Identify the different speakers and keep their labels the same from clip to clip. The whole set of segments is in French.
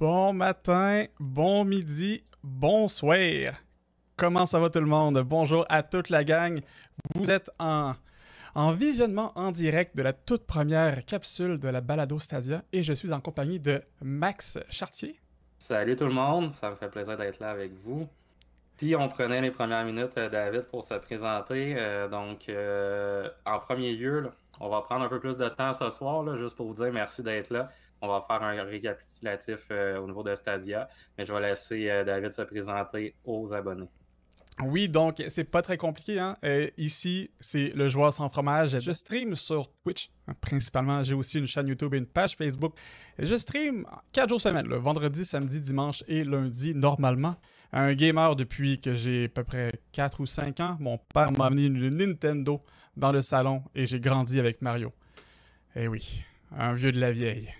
Speaker 1: Bon matin, bon midi, bonsoir. Comment ça va tout le monde? Bonjour à toute la gang. Vous êtes en, en visionnement en direct de la toute première capsule de la Balado Stadia et je suis en compagnie de Max Chartier.
Speaker 2: Salut tout le monde, ça me fait plaisir d'être là avec vous. Si on prenait les premières minutes, euh, David, pour se présenter, euh, donc euh, en premier lieu, on va prendre un peu plus de temps ce soir, juste pour vous dire merci d'être là. On va faire un récapitulatif euh, au niveau de Stadia, mais je vais laisser euh, David se présenter aux abonnés.
Speaker 1: Oui, donc c'est pas très compliqué. Hein? Euh, ici, c'est le joueur sans fromage. Je stream sur Twitch, hein, principalement. J'ai aussi une chaîne YouTube et une page Facebook. Je stream 4 jours semaine, le vendredi, samedi, dimanche et lundi, normalement. Un gamer depuis que j'ai à peu près 4 ou 5 ans. Mon père m'a amené une Nintendo dans le salon et j'ai grandi avec Mario. Eh oui, un vieux de la vieille.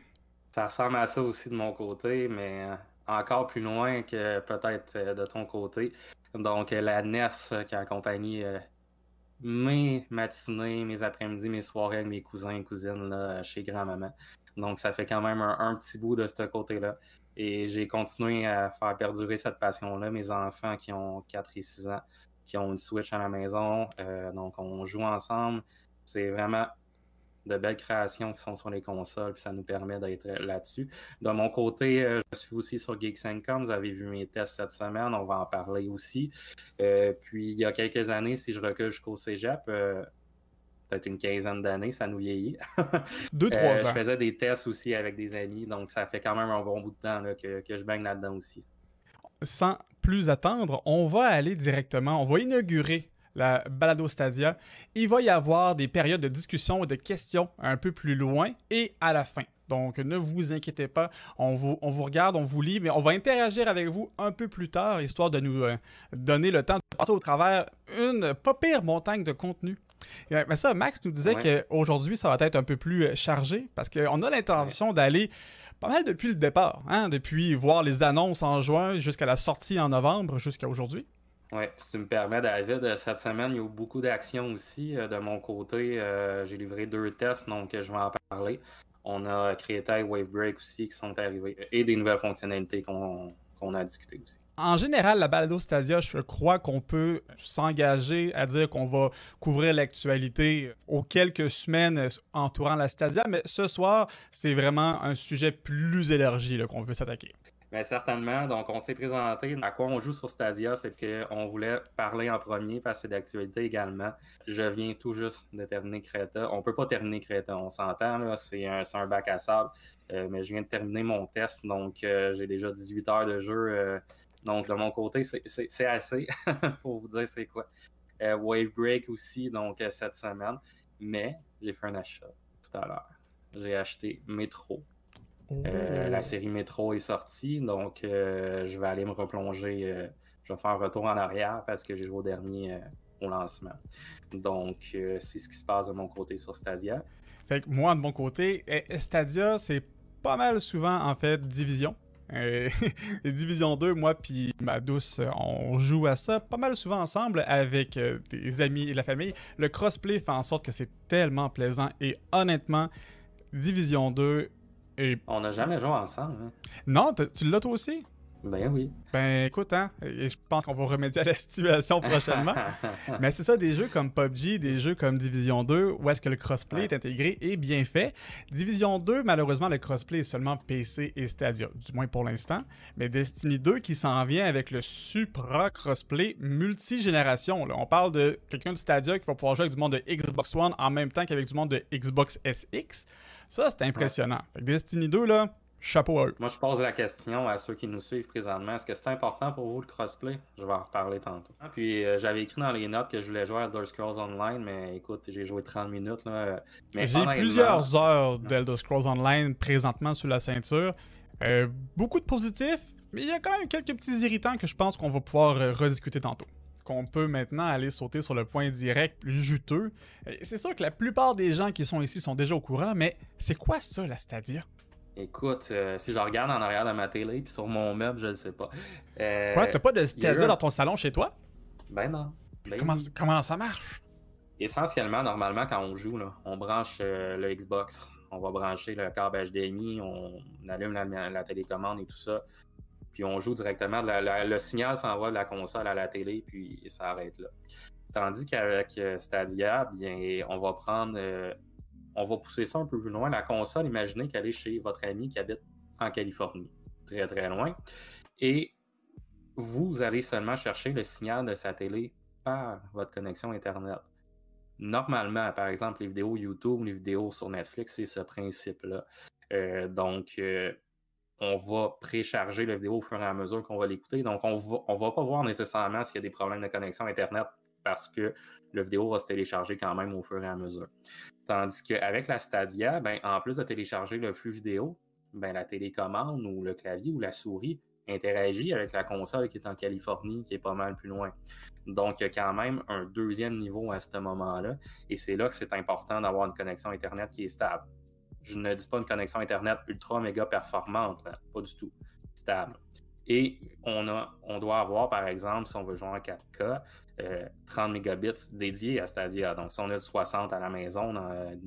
Speaker 2: Ça ressemble à ça aussi de mon côté, mais euh, encore plus loin que peut-être euh, de ton côté. Donc, euh, la NES qui a accompagné euh, mes matinées, mes après-midi, mes soirées avec mes cousins et cousines là, chez grand-maman. Donc, ça fait quand même un, petit bout de ce côté-là. Et j'ai continué à faire perdurer cette passion-là. Mes enfants qui ont 4 et 6 ans, qui ont une Switch à la maison. donc, on joue ensemble. C'est vraiment de belles créations qui sont sur les consoles, puis ça nous permet d'être là-dessus. De mon côté, euh, je suis aussi sur Geeks.com. Vous avez vu mes tests cette semaine, on va en parler aussi. Euh, puis, il y a quelques années, si je recule jusqu'au cégep, euh, peut-être une quinzaine d'années, ça nous vieillit.
Speaker 1: 2-3
Speaker 2: Euh, je
Speaker 1: ans.
Speaker 2: faisais des tests aussi avec des amis, donc ça fait quand même un bon bout de temps là, que, que je baigne là-dedans aussi.
Speaker 1: sans plus attendre, on va aller directement, on va inaugurer la Balado Stadia. Il va y avoir des périodes de discussion et de questions un peu plus loin et à la fin. Donc, ne vous inquiétez pas, on vous, on vous regarde, on vous lit, mais on va interagir avec vous un peu plus tard, histoire de nous euh, donner le temps de passer au travers une pas pire montagne de contenu. Euh, Mais ça, Max nous disait
Speaker 2: Ouais.
Speaker 1: qu'aujourd'hui, ça va être un peu plus euh, chargé parce qu'on a l'intention d'aller pas mal depuis le départ, hein, depuis voir les annonces en juin jusqu'à la sortie en novembre, jusqu'à aujourd'hui.
Speaker 2: Oui, si tu me permets, David, euh, cette semaine, il y a eu beaucoup d'actions aussi. Euh, De mon côté, euh, j'ai livré deux tests, donc je vais en parler. On a Creative Wave Break aussi qui sont arrivés et des nouvelles fonctionnalités qu'on a discutées aussi.
Speaker 1: En général, la balado Stadia, je crois qu'on peut s'engager à dire qu'on va couvrir l'actualité aux quelques semaines entourant la Stadia, mais ce soir, c'est vraiment un sujet plus élargi qu'on veut s'attaquer.
Speaker 2: Bien, certainement. Donc, on s'est présenté. À quoi on joue sur Stadia, c'est qu'on voulait parler en premier parce que c'est d'actualité également. Je viens tout juste de terminer Creta. On peut pas terminer Creta, on s'entend. C'est un, un bac à sable. Euh, mais je viens de terminer mon test, donc euh, j'ai déjà 18 heures de jeu. euh, donc, de mon côté, c'est- assez pour vous dire c'est quoi. Wave Break aussi, donc cette semaine. Mais j'ai fait un achat tout à l'heure. J'ai acheté Metro. Euh, la série Metro est sortie, donc euh, je vais aller me replonger. euh, je vais faire un retour en arrière parce que j'ai joué au dernier au lancement. Donc, c'est ce qui se passe de mon côté sur Stadia.
Speaker 1: Fait que moi, de mon côté, eh, Stadia, c'est pas mal souvent, en fait, Division. Division 2, moi puis ma douce, on joue à ça pas mal souvent ensemble avec des amis et la famille. Le crossplay fait en sorte que c'est tellement plaisant et honnêtement, Division 2
Speaker 2: On n'a jamais joué ensemble. hein.
Speaker 1: Non, tu l'as toi aussi?
Speaker 2: Ben oui.
Speaker 1: Ben écoute, hein, et je pense qu'on va remédier à la situation prochainement. Mais c'est ça, des jeux comme PUBG, des jeux comme Division 2, où est-ce que le crossplay
Speaker 2: Ouais.
Speaker 1: est intégré et bien fait. Division 2, malheureusement, le crossplay est seulement PC et Stadia, du moins pour l'instant. Mais Destiny 2 qui s'en vient avec le supra crossplay multigénération. On parle de quelqu'un de Stadia qui va pouvoir jouer avec du monde de Xbox One en même temps qu'avec du monde de Xbox SX. Ça, c'est impressionnant. Fait que Destiny 2, là, chapeau à eux.
Speaker 2: Moi, je pose la question à ceux qui nous suivent présentement. Est-ce que c'est important pour vous le crossplay? Je vais en reparler tantôt. Puis, euh, j'avais écrit dans les notes que je voulais jouer à Elder Scrolls Online, mais écoute, j'ai joué 30 minutes. Là, mais
Speaker 1: J'ai plusieurs heures d'Elder Scrolls Online présentement sous la ceinture. Euh, beaucoup de positifs, mais il y a quand même quelques petits irritants que je pense qu'on va pouvoir euh, rediscuter tantôt. Qu'on peut maintenant aller sauter sur le point direct plus juteux. C'est sûr que la plupart des gens qui sont ici sont déjà au courant, mais c'est quoi ça, la Stadia?
Speaker 2: Écoute, euh, si je regarde en arrière de ma télé puis sur mon meuble, je ne sais pas. Euh,
Speaker 1: Quoi, t'as pas de
Speaker 2: il y a eu
Speaker 1: Stadia
Speaker 2: un-
Speaker 1: dans ton salon chez toi?
Speaker 2: Ben non. Ben
Speaker 1: Comment,
Speaker 2: oui.
Speaker 1: comment ça marche?
Speaker 2: Essentiellement, normalement, quand on joue, là, on branche euh, le Xbox. On va brancher le câble HDMI, on allume la, télécommande et tout ça. Puis on joue directement. le signal s'envoie de la console à la télé, puis ça arrête là. Tandis qu'avec euh, Stadia, bien, on va prendre. Euh, on va pousser ça un peu plus loin. La console, imaginez qu'elle est chez votre ami qui habite en Californie, très très loin. Et vous allez seulement chercher le signal de sa télé par votre connexion Internet. Normalement, par exemple, les vidéos YouTube, les vidéos sur Netflix, c'est ce principe-là. Euh, donc, on va précharger la vidéo au fur et à mesure qu'on va l'écouter. Donc, on va, va pas voir nécessairement s'il y a des problèmes de connexion Internet parce que la vidéo va se télécharger quand même au fur et à mesure. Tandis qu'avec la Stadia, ben, en plus de télécharger le flux vidéo, ben, la télécommande ou le clavier ou la souris interagit avec la console qui est en Californie, qui est pas mal plus loin. Donc, il y a quand même un deuxième niveau à ce moment-là. Et c'est là que c'est important d'avoir une connexion Internet qui est stable. Je ne dis pas une connexion Internet ultra méga performante, pas du tout. Stable. Et on, on doit avoir, par exemple, si on veut jouer en 4K, 30 euh, mégabits dédiés à Stadia. Donc, si on a 60 à la maison, dans,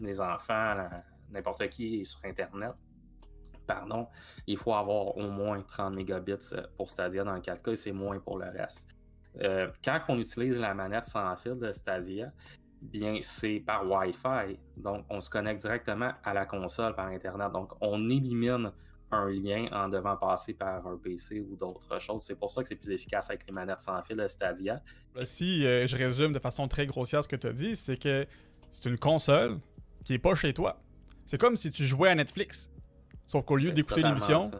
Speaker 2: les enfants, n'importe qui est sur Internet, pardon, il faut avoir au moins 30 mégabits euh, pour Stadia dans le 4K et c'est moins pour le reste. Euh, quand on utilise la manette sans fil de Stadia, bien c'est par Wi-Fi. Donc, on se connecte directement à la console par Internet. Donc, on élimine un lien en devant passer par un PC ou d'autres choses. C'est pour ça que c'est plus efficace avec les manettes sans fil de Stadia.
Speaker 1: Si euh, je résume de façon très grossière ce que tu as dit, c'est que c'est une console qui est pas chez toi. C'est comme si tu jouais à Netflix. Sauf qu'au lieu d'écouter l'émission,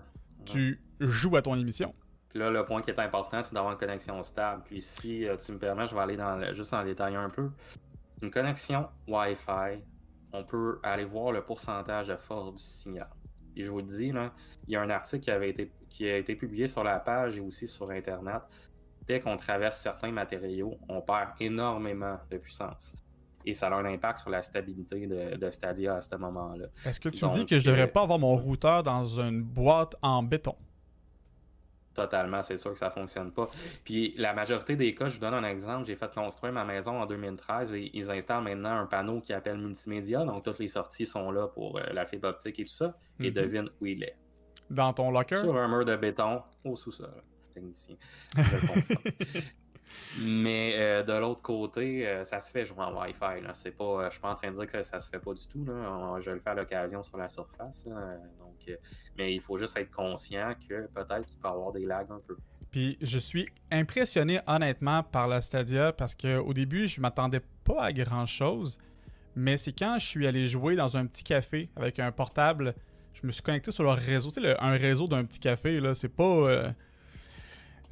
Speaker 1: tu joues à ton émission.
Speaker 2: Puis là, le point qui est important, c'est d'avoir une connexion stable. Puis si euh, tu me permets, je vais aller dans juste en détail un peu. Une connexion Wi-Fi, on peut aller voir le pourcentage de force du signal. Je vous le dis, là, il y a un article qui, avait été, qui a été publié sur la page et aussi sur Internet. Dès qu'on traverse certains matériaux, on perd énormément de puissance. Et ça a un impact sur la stabilité de, Stadia à ce moment-là.
Speaker 1: Est-ce que tu me dis que je ne devrais euh, pas avoir mon routeur dans une boîte en béton?
Speaker 2: Totalement, c'est sûr que ça fonctionne pas. Puis la majorité des cas, je vous donne un exemple, j'ai fait construire ma maison en 2013 et ils installent maintenant un panneau qui appelle multimédia, donc toutes les sorties sont là pour euh, la fibre optique et tout ça, et mhm. devine où il est.
Speaker 1: Dans ton locker?
Speaker 2: Sur un mur de béton au sous-sol. Technicien. Mais euh, de l'autre côté, euh, ça se fait jouer en Wi-Fi. Là. C'est pas, euh, je suis pas en train de dire que ça, se fait pas du tout. Je le fais à l'occasion sur la surface. Donc, mais il faut juste être conscient que peut-être qu'il peut y avoir des lags un peu.
Speaker 1: Puis je suis impressionné honnêtement par la Stadia parce qu'au début, je m'attendais pas à grand chose. Mais c'est quand je suis allé jouer dans un petit café avec un portable, je me suis connecté sur leur réseau. Tu sais, un réseau d'un petit café, là, c'est pas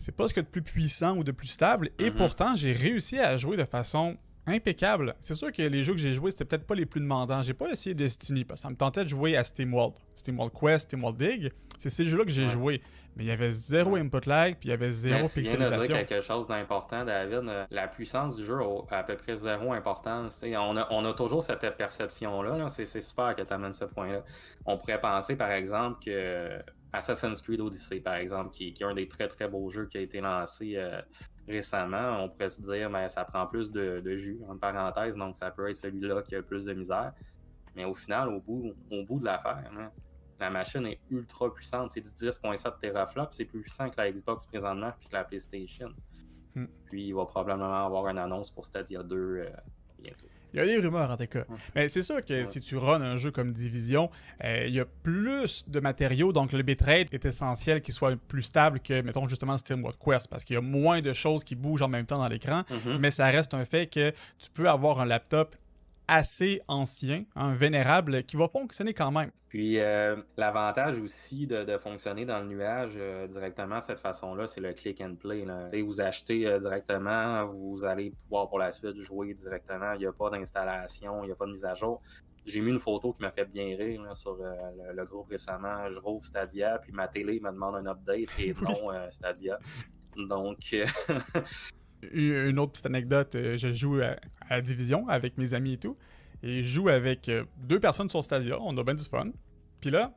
Speaker 1: c'est pas ce a de plus puissant ou de plus stable. Et mhm. pourtant, j'ai réussi à jouer de façon impeccable. C'est sûr que les jeux que j'ai joués, c'était peut-être pas les plus demandants. J'ai pas essayé Destiny parce que ça me tentait de jouer à SteamWorld. SteamWorld Quest, SteamWorld Dig. C'est ces jeux-là que j'ai joué. Mais il y avait zéro input lag, puis il y avait zéro
Speaker 2: tu
Speaker 1: pixelisation.
Speaker 2: Viens de dire quelque chose d'important, David. La puissance du jeu a à peu près zéro importance. On a, on a, toujours cette perception-là. C'est super que tu amènes ce point-là. On pourrait penser, par exemple, que Assassin's Creed Odyssey, par exemple, qui, est un des très très beaux jeux qui a été lancé euh, récemment. On pourrait se dire, mais ça prend plus de, jus, en parenthèse, donc ça peut être celui-là qui a plus de misère. Mais au final, au bout, au bout de l'affaire, hein, la machine est ultra puissante. C'est du 10.7 teraflops, c'est plus puissant que la Xbox présentement puis que la PlayStation. Hmm. Puis il va probablement avoir une annonce pour Stadia 2 euh, bientôt.
Speaker 1: Il y a des rumeurs en tout cas. Mais c'est sûr que si tu runs un jeu comme Division, euh, il y a plus de matériaux, donc le bitrate est essentiel qu'il soit plus stable que, mettons, justement SteamWorld Quest, parce qu'il y a moins de choses qui bougent en même temps dans l'écran, mm-hmm. mais ça reste un fait que tu peux avoir un laptop assez ancien, un vénérable, qui va fonctionner quand même.
Speaker 2: Puis euh, l'avantage aussi de, fonctionner dans le nuage euh, directement de cette façon-là, c'est le click and play. Vous achetez euh, directement, vous allez pouvoir pour la suite jouer directement. Il n'y a pas d'installation, il n'y a pas de mise à jour. J'ai mis une photo qui m'a fait bien rire sur le, groupe récemment. Je rouvre Stadia, puis ma télé me demande un update et non Stadia. Donc,
Speaker 1: une autre petite anecdote, euh, je joue à, Division avec mes amis et tout. Et je joue avec euh, deux personnes sur Stadia, on a bien du fun. Puis là,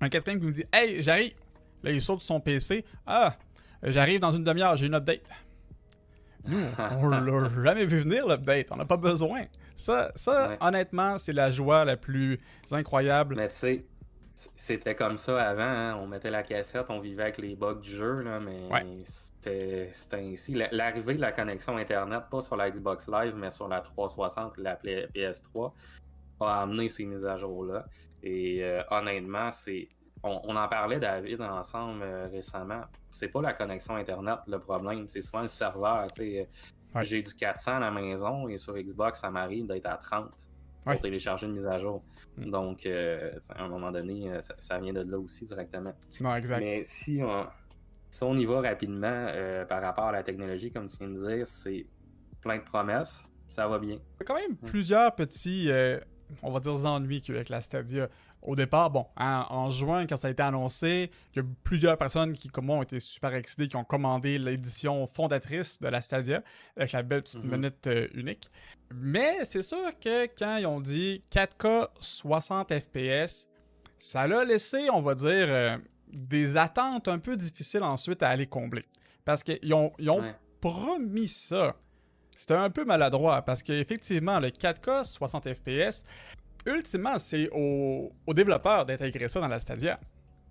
Speaker 1: un quatrième qui me dit Hey, j'arrive. Là, il saute son PC. Ah, j'arrive dans une demi-heure, j'ai une update. Nous, on l'a jamais vu venir l'update. On n'a pas besoin. Ça, ça honnêtement, c'est la joie la plus incroyable.
Speaker 2: Mais tu sais, c'était comme ça avant. Hein. On mettait la cassette, on vivait avec les bugs du jeu, là, mais c'était ainsi. L'arrivée de la connexion Internet, pas sur la Xbox Live, mais sur la 360 la PS3, a amené ces mises à jour-là. Et euh, honnêtement, c'est. On, en parlait, David, ensemble euh, récemment. C'est pas la connexion Internet le problème, c'est souvent le serveur. J'ai du 400 à la maison et sur Xbox, ça m'arrive d'être à 30 pour télécharger une mise à jour. Mm. Donc, euh, à un moment donné, ça, vient de là aussi directement.
Speaker 1: Non, exact.
Speaker 2: Mais si on, si on y va rapidement par rapport à la technologie, comme tu viens de dire, c'est plein de promesses. Ça va bien.
Speaker 1: Il y a quand même plusieurs petits on va dire, ennuis avec la Stadia. Au départ, bon, en, juin, quand ça a été annoncé, il y a plusieurs personnes qui, comme moi, ont été super excitées, qui ont commandé l'édition fondatrice de la Stadia, avec la belle petite mhm. euh, unique. Mais c'est sûr que quand ils ont dit 4K 60 FPS, ça l'a laissé, on va dire, euh, des attentes un peu difficiles ensuite à aller combler. Parce qu'ils ont, promis ça. C'était un peu maladroit parce qu'effectivement, le 4K 60 FPS, ultimement, c'est aux au développeurs d'intégrer ça dans la Stadia.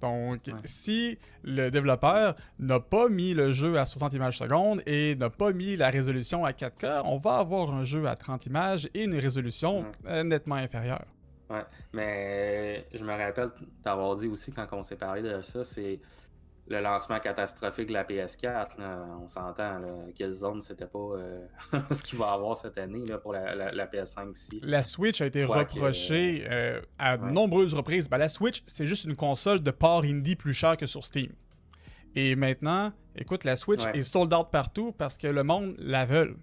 Speaker 1: Donc, si le développeur n'a pas mis le jeu à 60 images secondes et n'a pas mis la résolution à 4K, on va avoir un jeu à 30 images et une résolution euh, nettement inférieure.
Speaker 2: Ouais, mais je me rappelle t'avoir dit aussi quand on s'est parlé de ça, c'est le lancement catastrophique de la PS4, on s'entend, quelle zone c'était pas euh, ce qu'il va avoir cette année pour la, PS5 aussi.
Speaker 1: La Switch a été reprochée euh, à de nombreuses reprises. Ben, la Switch, c'est juste une console de port indie plus chère que sur Steam. Et maintenant, écoute, la Switch est sold out partout parce que le monde la veut.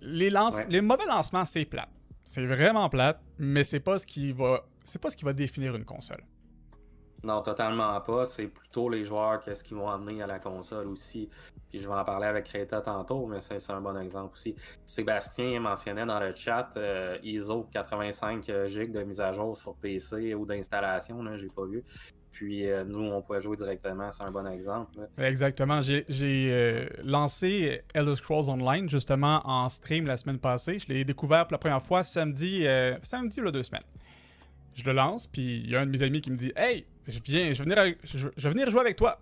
Speaker 1: Les, les mauvais lancements, c'est plate. C'est vraiment plate, mais c'est pas ce qui va c'est pas ce qui va définir une console.
Speaker 2: Non, totalement pas. C'est plutôt les joueurs qu'est-ce qu'ils vont amener à la console aussi. Puis je vais en parler avec Creta tantôt, mais c'est un bon exemple aussi. Sébastien mentionnait dans le chat euh, ISO 85 GB de mise à jour sur PC ou d'installation, j'ai pas vu. Puis euh, nous, on peut jouer directement, c'est un bon exemple.
Speaker 1: Exactement. J'ai euh, lancé Elder Scrolls Online justement en stream la semaine passée. Je l'ai découvert pour la première fois samedi, samedi ou deux semaines. Je le lance, puis il y a un de mes amis qui me dit Hey, je viens, je vais venir, je, vais venir jouer avec toi.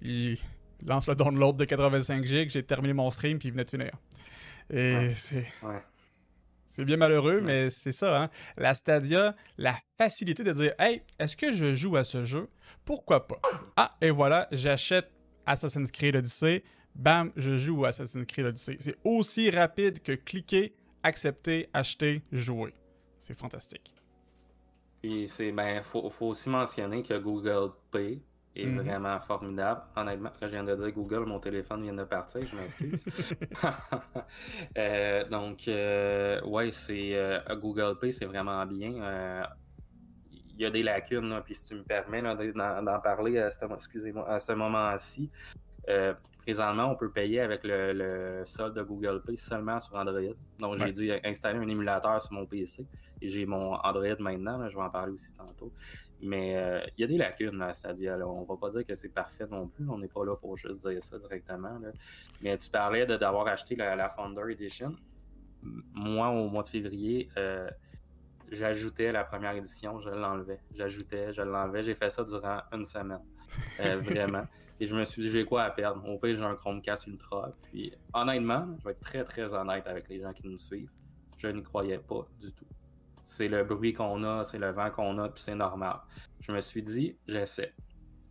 Speaker 1: Il lance le download de 85 GB, j'ai terminé mon stream, puis il venait de finir. Et c'est. C'est bien malheureux, mais c'est ça. Hein? La Stadia, la facilité de dire Hey, est-ce que je joue à ce jeu? Pourquoi pas? Ah, et voilà, j'achète Assassin's Creed Odyssey. Bam, je joue à Assassin's Creed Odyssey. C'est aussi rapide que cliquer, accepter, acheter, jouer. C'est fantastique.
Speaker 2: Puis c'est ben faut, faut aussi mentionner que Google Pay est mhm. vraiment formidable. Honnêtement, je viens de dire Google, mon téléphone vient de partir, je m'excuse. Euh, donc euh, ouais, c'est euh, Google Pay, c'est vraiment bien. Il y a des lacunes, puis si tu me permets d'en parler à ce, excusez-moi, à ce moment-ci. Présentement, on peut payer avec le, solde de Google Pay seulement sur Android. Donc, j'ai dû installer un émulateur sur mon PC et j'ai mon Android maintenant. je vais en parler aussi tantôt. Mais euh, il y a des lacunes c'est-à-dire, on va pas dire que c'est parfait non plus. On n'est pas là pour juste dire ça directement. Mais tu parlais d'avoir acheté la, Founder Edition. Moi, au mois de février, euh, j'ajoutais la première édition, je l'enlevais. J'ajoutais, je l'enlevais. J'ai fait ça durant une semaine. Euh, vraiment. Et je me suis dit, j'ai quoi à perdre? Au pire, j'ai un Chromecast Ultra. Puis, honnêtement, je vais être très, très honnête avec les gens qui nous suivent. Je n'y croyais pas du tout. C'est le bruit qu'on a, c'est le vent qu'on a, puis c'est normal. Je me suis dit, j'essaie.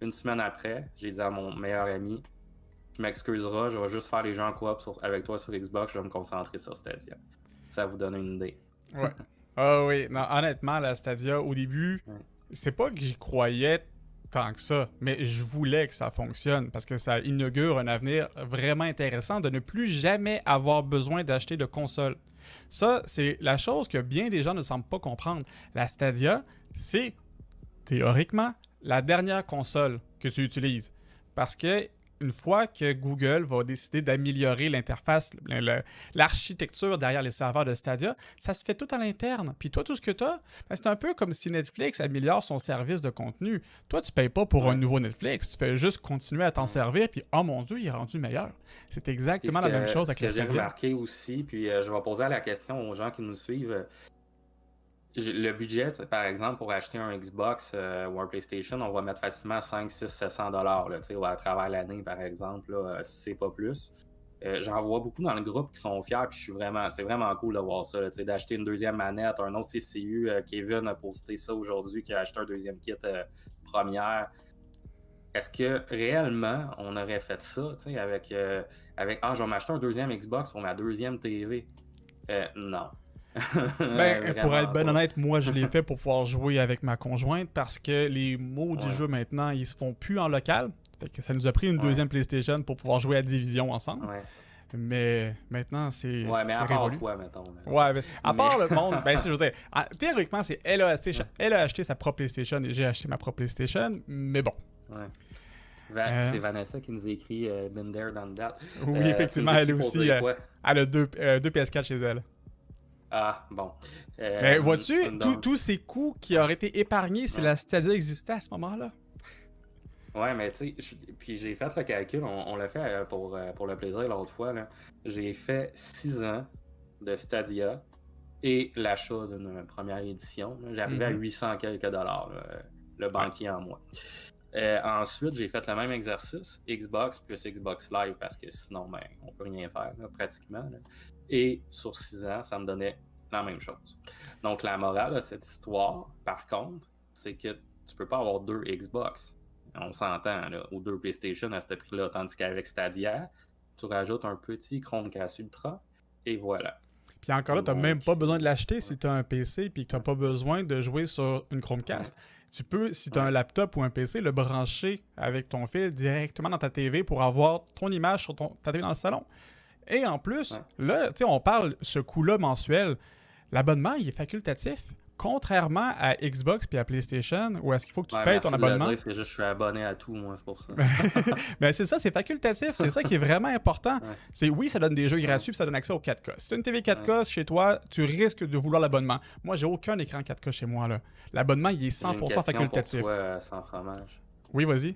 Speaker 2: Une semaine après, j'ai dit à mon meilleur ami, tu m'excuseras, je vais juste faire les gens en coop avec toi sur Xbox, je vais me concentrer sur Stadia. Ça vous donne une idée.
Speaker 1: Ouais. Ah oui, non, honnêtement, la Stadia, au début, c'est pas que j'y croyais tant que ça, mais je voulais que ça fonctionne parce que ça inaugure un avenir vraiment intéressant de ne plus jamais avoir besoin d'acheter de console. Ça, c'est la chose que bien des gens ne semblent pas comprendre. La Stadia, c'est théoriquement la dernière console que tu utilises parce que une fois que Google va décider d'améliorer l'interface, l'architecture derrière les serveurs de Stadia, ça se fait tout à l'interne. Puis toi, tout ce que tu as, ben, c'est un peu comme si Netflix améliore son service de contenu. Toi, tu payes pas pour un nouveau Netflix, tu fais juste continuer à t'en servir, puis oh mon Dieu, il est rendu meilleur. C'est exactement la même chose avec les Stadia.
Speaker 2: J'ai remarqué aussi, puis euh, je vais poser la question aux gens qui nous suivent le budget, par exemple, pour acheter un Xbox euh, ou un PlayStation, on va mettre facilement 5, 6, 700 dollars à travers l'année, par exemple, là, si c'est pas plus. Euh, j'en vois beaucoup dans le groupe qui sont fiers, puis je suis vraiment, c'est vraiment cool de voir ça, d'acheter une deuxième manette, un autre CCU. Euh, Kevin a posté ça aujourd'hui, qui a acheté un deuxième kit première. Est-ce que réellement on aurait fait ça, avec, avec Ah, je vais m'acheter un deuxième Xbox pour ma deuxième TV? non.
Speaker 1: Ben, pour être ben honnête, moi je l'ai fait pour pouvoir jouer avec ma conjointe parce que les mots du jeu maintenant ils se font plus en local. ça nous a pris une deuxième PlayStation pour pouvoir jouer à Division ensemble. Mais maintenant, c'est.
Speaker 2: Ouais, mais à part toi, mettons.
Speaker 1: Ouais, à part le monde, ben, je veux dire, théoriquement, c'est elle, a acheté, elle a acheté sa propre PlayStation et j'ai acheté ma propre PlayStation, mais bon.
Speaker 2: Ouais. Euh. C'est Vanessa qui nous écrit euh, Been there, done that.
Speaker 1: Oui, euh, effectivement, elle aussi. elle a deux, deux PS4 chez elle.
Speaker 2: Ah, bon.
Speaker 1: Euh, Mais vois-tu, tous ces coûts qui auraient été épargnés si la Stadia existait à ce moment-là?
Speaker 2: Ouais, mais tu sais, puis j'ai fait le calcul, on, l'a fait euh, pour, euh, pour le plaisir l'autre fois. J'ai fait 6 ans de Stadia et l'achat d'une première édition. J'arrivais à 800 mhm. quelques dollars, le banquier en moi. ensuite, j'ai fait le même exercice, Xbox plus Xbox Live, parce que sinon, ben, on peut rien faire, pratiquement. Et sur 6 ans, ça me donnait la même chose. Donc, la morale de cette histoire, par contre, c'est que tu peux pas avoir deux Xbox. On s'entend, ou deux PlayStation à ce prix-là. Tandis qu'avec Stadia, tu rajoutes un petit Chromecast Ultra, et voilà.
Speaker 1: Puis encore là, tu n'as même pas besoin de l'acheter si tu as un PC puis que tu n'as pas besoin de jouer sur une Chromecast. Tu peux, si tu as un laptop ou un PC, le brancher avec ton fil directement dans ta TV pour avoir ton image sur ton, ta TV dans le salon. Et en plus, là, tu sais, on parle ce coût-là mensuel. L'abonnement, il est facultatif. Contrairement à Xbox puis à PlayStation, où est-ce qu'il faut que tu payes ton abonnement?
Speaker 2: C'est juste je suis abonné à tout, moi, c'est pour ça.
Speaker 1: Mais c'est ça, c'est facultatif. C'est ça qui est vraiment important. C'est oui, ça donne des jeux gratuits puis ça donne accès au 4K. Si tu as une TV 4K chez toi, tu risques de vouloir l'abonnement. Moi, j'ai aucun écran 4K chez moi. L'abonnement, il est 100% facultatif.
Speaker 2: Pour toi, sans fromage.
Speaker 1: Oui, vas-y.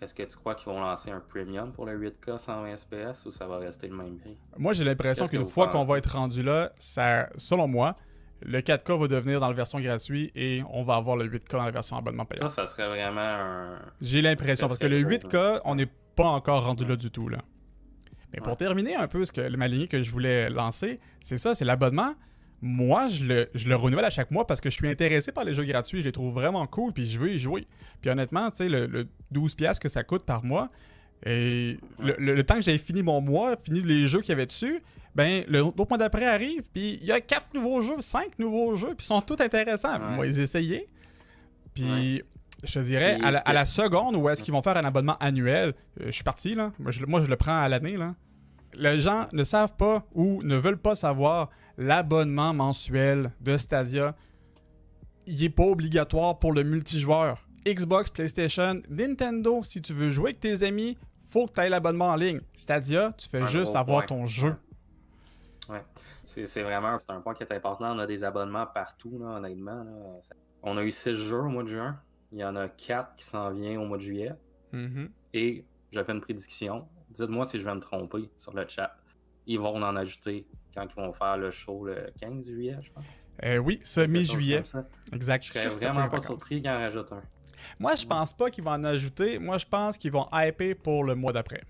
Speaker 2: Est-ce que tu crois qu'ils vont lancer un premium pour le 8K 120 FPS ou ça va rester le même prix?
Speaker 1: Moi, j'ai l'impression qu'une fois qu'on va être rendu là, ça, selon moi, le 4K va devenir dans la version gratuite et on va avoir le 8K dans la version abonnement payant.
Speaker 2: Ça, ça serait vraiment un.
Speaker 1: J'ai l'impression, parce que le 8K, on n'est pas encore rendu là du tout. Là. Mais pour terminer un peu ce que, ma lignée que je voulais lancer, c'est ça, c'est l'abonnement moi, je le, je le, renouvelle à chaque mois parce que je suis intéressé par les jeux gratuits. Je les trouve vraiment cool, puis je veux y jouer. Puis honnêtement, tu sais, le, 12$ que ça coûte par mois, et le, temps que j'avais fini mon mois, fini les jeux qu'il y avait dessus, ben, le mois d'après arrive, puis il y a quatre nouveaux jeux, cinq nouveaux jeux, puis ils sont tous intéressants. Moi, ils essayaient. Puis. Je te dirais, à la, seconde où est-ce qu'ils vont faire un abonnement annuel, euh, je suis parti, là. Moi je, moi, je le prends à l'année, là. Les gens ne savent pas ou ne veulent pas savoir l'abonnement mensuel de Stadia, il n'est pas obligatoire pour le multijoueur. Xbox, PlayStation, Nintendo, si tu veux jouer avec tes amis, faut que tu aies l'abonnement en ligne. Stadia, tu fais juste avoir ton jeu.
Speaker 2: Ouais. C'est vraiment c'est un point qui est important. On a des abonnements partout, là, honnêtement. On a eu six jeux au mois de juin. Il y en a quatre qui s'en viennent au mois de juillet.
Speaker 1: Mm-hmm.
Speaker 2: Et je fais une prédiction. Dites-moi si je vais me tromper sur le chat. Ils vont en ajouter quand ils vont faire le show le 15 juillet, je pense.
Speaker 1: Euh, oui, c'est mi-juillet. Exact.
Speaker 2: Je serais vraiment pas surpris qu'ils en rajoutent un.
Speaker 1: Moi, je pense pas qu'ils vont en ajouter. Moi, je pense qu'ils vont hyper pour le mois d'après.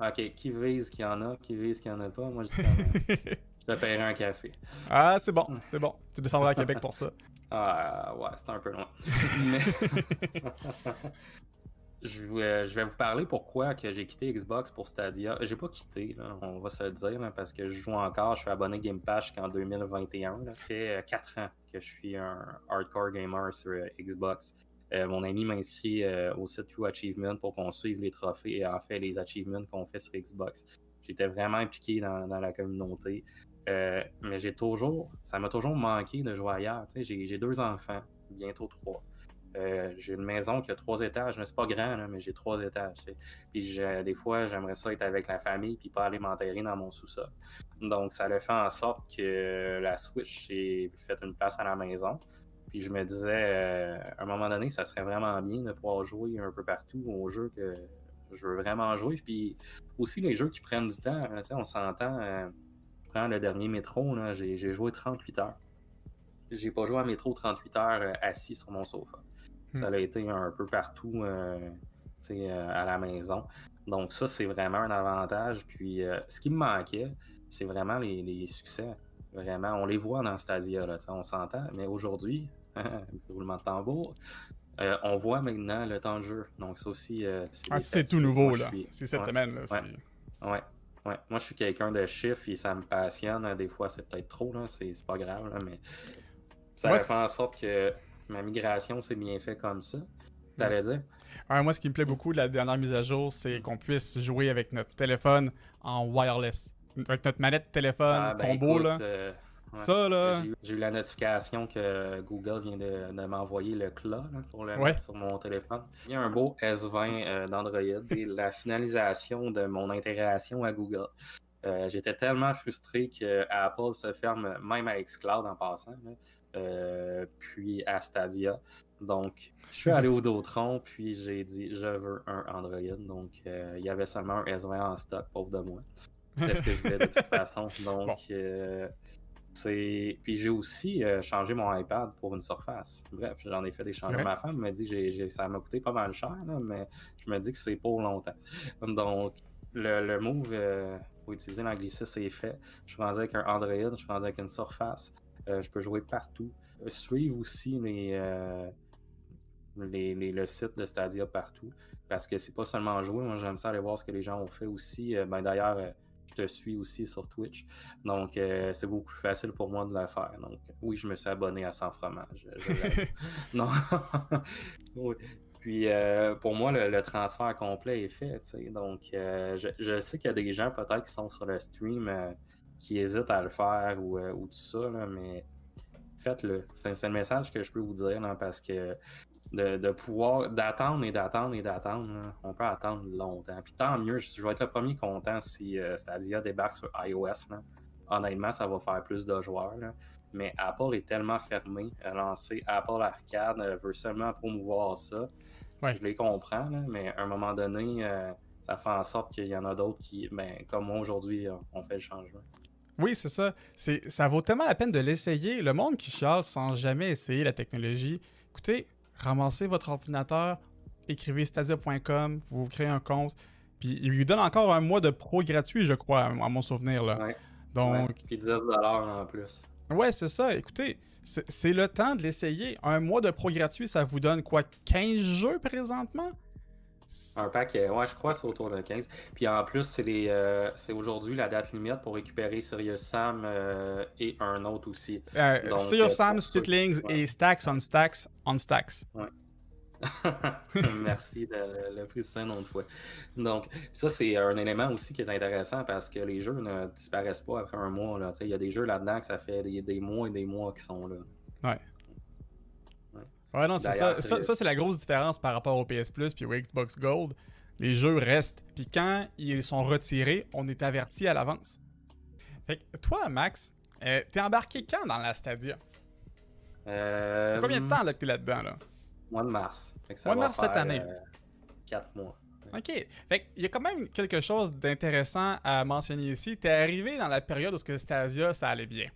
Speaker 2: Ok, qui vise qu'il y en a, qui vise qu'il y en a pas. Moi, je, je te paierai un café.
Speaker 1: Ah, c'est bon, c'est bon. Tu descendras à Québec pour ça.
Speaker 2: Ah, ouais, c'est un peu loin. Je, vais vous parler pourquoi que j'ai quitté Xbox pour Stadia. J'ai pas quitté, on va se le dire, parce que je joue encore. Je suis abonné Game Pass jusqu'en 2021. Ça fait 4 euh, ans que je suis un hardcore gamer sur euh, Xbox. Euh, mon ami m'a inscrit au site True Achievement pour qu'on suive les trophées et en fait les achievements qu'on fait sur Xbox. J'étais vraiment impliqué dans, la communauté. mais j'ai toujours, ça m'a toujours manqué de jouer ailleurs. J'ai deux enfants, bientôt trois. Euh, j'ai une maison qui a trois étages. C'est pas grand, mais j'ai trois étages. Puis des fois, j'aimerais ça être avec la famille puis pas aller m'enterrer dans mon sous-sol. Donc, ça le fait en sorte que la Switch ait fait une place à la maison. Puis je me disais, euh, à un moment donné, ça serait vraiment bien de pouvoir jouer un peu partout aux jeux que je veux vraiment jouer. Puis aussi les jeux qui prennent du temps. on s'entend. Euh, je prends le dernier métro, j'ai joué 38 heures. J'ai pas joué à métro 38 heures assis sur mon sofa. Ça hmm. a été un peu partout euh, euh, à la maison. Donc ça, c'est vraiment un avantage. Puis euh, ce qui me manquait, c'est vraiment les, succès. Vraiment, on les voit dans Stadia, là, on s'entend. Mais aujourd'hui, roulement de tambour, on voit maintenant le temps de jeu. Donc ça aussi,
Speaker 1: c'est ah, tout nouveau, là. C'est cette semaine, là.
Speaker 2: Ouais. ouais. Moi, je suis quelqu'un de chiffres et ça me passionne. Des fois, c'est peut-être trop, là. C'est pas grave, mais ça fait en sorte que ma migration s'est bien fait comme ça. T'allais dire?
Speaker 1: moi, ce qui me plaît beaucoup de la dernière mise à jour, c'est qu'on puisse jouer avec notre téléphone en wireless. Avec notre manette téléphone ah, ben combo, là. Euh, ça, là.
Speaker 2: J'ai eu la notification que Google vient de, m'envoyer le CLA pour le mettre sur mon téléphone. Il y a un beau S20 euh, d'Android et la finalisation de mon intégration à Google. Euh, j'étais tellement frustré que Apple se ferme, même avec Xcloud en passant. Euh, puis à Stadia. Donc, je suis allé au Dotron, puis j'ai dit je veux un Android. Donc, euh, il y avait seulement un S20 en stock, pauvre de moi. C'était ce que je voulais de toute façon. Donc, euh, c'est. Puis j'ai aussi changé mon iPad pour une Surface. Bref, j'en ai fait des changements. Ma femme m'a dit que ça m'a coûté pas mal cher, mais je me dis que c'est pour longtemps. Donc, le, le move pour utiliser l'anglicisme, c'est fait. Je suis rendu avec un Android, je suis rendu avec une Surface. Euh, je peux jouer partout. Euh, suivre aussi euh, les, le site de Stadia partout. Parce que c'est pas seulement jouer. Moi, j'aime ça aller voir ce que les gens ont fait aussi. ben, D'ailleurs, je te suis aussi sur Twitch. Donc, c'est beaucoup plus facile pour moi de le faire. Donc, oui, je me suis abonné à Sans Fromage. non. Puis, pour moi, le, transfert complet est fait. Donc, je, sais qu'il y a des gens peut-être qui sont sur le stream qui hésitent à le faire ou, euh, tout ça, mais faites-le. C'est le message que je peux vous dire parce que de, pouvoir d'attendre et d'attendre et d'attendre, on peut attendre longtemps. Puis tant mieux, je, vais être le premier content si euh, Stadia débarque sur iOS. Honnêtement, ça va faire plus de joueurs. Mais Apple est tellement fermé à lancer Apple Arcade, euh, veut seulement promouvoir ça. Je les comprends, mais à un moment donné, ça fait en sorte qu'il y en a d'autres qui, ben, comme moi aujourd'hui, ont fait le changement.
Speaker 1: Oui, c'est ça. C'est, ça vaut tellement la peine de l'essayer. Le monde qui chiale sans jamais essayer la technologie, écoutez, ramassez votre ordinateur, écrivez stadia.com, vous, créez un compte, puis il lui donne encore un mois de pro gratuit, je crois, à mon souvenir. Là. Donc...
Speaker 2: puis 10 en plus.
Speaker 1: Ouais, c'est ça. Écoutez, c'est, le temps de l'essayer. Un mois de pro gratuit, ça vous donne quoi? 15 jeux présentement?
Speaker 2: Un paquet, ouais, je crois que c'est autour de 15. Puis en plus, c'est euh, aujourd'hui la date limite pour récupérer Serious Sam euh, et un autre aussi.
Speaker 1: Euh, Serious Sam, Splitlings et Stacks on Stacks on Stacks.
Speaker 2: Ouais. Merci de le préciser une autre fois. Donc, ça, c'est un élément aussi qui est intéressant parce que les jeux ne disparaissent pas après un mois. Il y a des jeux là-dedans que ça fait des, des mois et des mois qui sont là.
Speaker 1: Ouais. Ouais, non, c'est ça. Ça, c'est la grosse différence par rapport au PS Plus puis au Xbox Gold. Les jeux restent. Puis quand ils sont retirés, on est averti à l'avance. Fait que toi, Max, euh, t'es embarqué quand dans la Stadia?
Speaker 2: Euh...
Speaker 1: combien de temps là, que t'es là-dedans, là?
Speaker 2: Mois de mars.
Speaker 1: Mois de mars cette année.
Speaker 2: 4 euh, mois.
Speaker 1: OK. Fait il y a quand même quelque chose d'intéressant à mentionner ici. T'es arrivé dans la période où ce que Stadia, ça allait bien.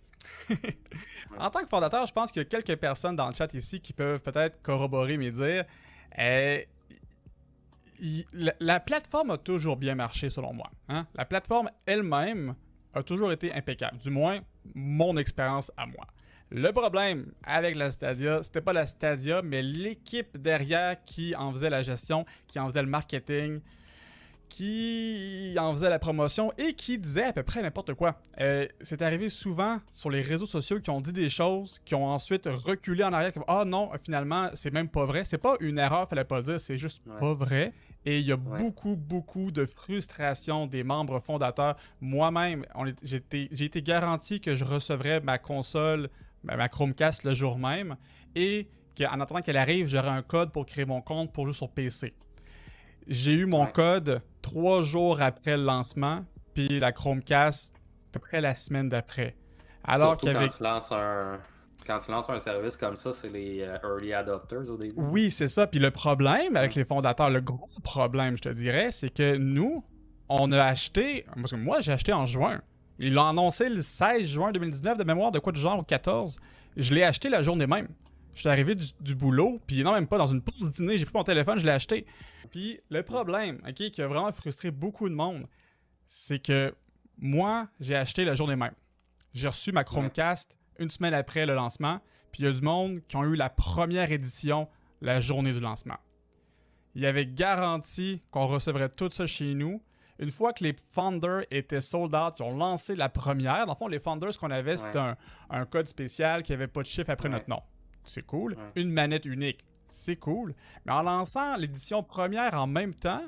Speaker 1: en tant que fondateur, je pense qu'il y a quelques personnes dans le chat ici qui peuvent peut-être corroborer mes dires. Euh, la, plateforme a toujours bien marché selon moi. Hein. La plateforme elle-même a toujours été impeccable, du moins mon expérience à moi. Le problème avec la Stadia, c'était pas la Stadia, mais l'équipe derrière qui en faisait la gestion, qui en faisait le marketing, qui en faisait la promotion et qui disait à peu près n'importe quoi. Euh, c'est arrivé souvent sur les réseaux sociaux qui ont dit des choses, qui ont ensuite reculé en arrière, ah non, finalement, c'est même pas vrai. C'est pas une erreur, fallait pas le dire, c'est juste pas vrai. Et il y a beaucoup, beaucoup de frustration des membres fondateurs. Moi-même, j'ai été garanti que je recevrais ma console, ma Chromecast le jour même. Et qu'en attendant qu'elle arrive, j'aurai un code pour créer mon compte pour jouer sur PC. J'ai eu mon code trois jours après le lancement, puis la Chromecast à peu près la semaine d'après.
Speaker 2: Alors qu'avec. Quand tu lances un quand tu lances un service comme ça, c'est les euh, early adopters au début.
Speaker 1: Oui, c'est ça. Puis le problème avec les fondateurs, le gros problème, je te dirais, c'est que nous, on a acheté. Parce que moi, j'ai acheté en juin. Ils l'ont annoncé le 16 juin 2019 de mémoire de quoi de genre au 14. Je l'ai acheté la journée même. Je suis arrivé du, boulot, puis non, même pas dans une pause dîner, j'ai pris mon téléphone, je l'ai acheté. Puis le problème, ok, qui a vraiment frustré beaucoup de monde, c'est que moi, j'ai acheté la journée même. J'ai reçu ma Chromecast une semaine après le lancement, puis il y a du monde qui ont eu la première édition la journée du lancement. Il y avait garanti qu'on recevrait tout ça chez nous. Une fois que les Founders étaient sold out, ils ont lancé la première. Dans le fond, les Founders, ce qu'on avait, c'était un, code spécial qui avait pas de chiffre après notre nom. C'est cool. Une manette unique. C'est cool. Mais en lançant l'édition première en même temps,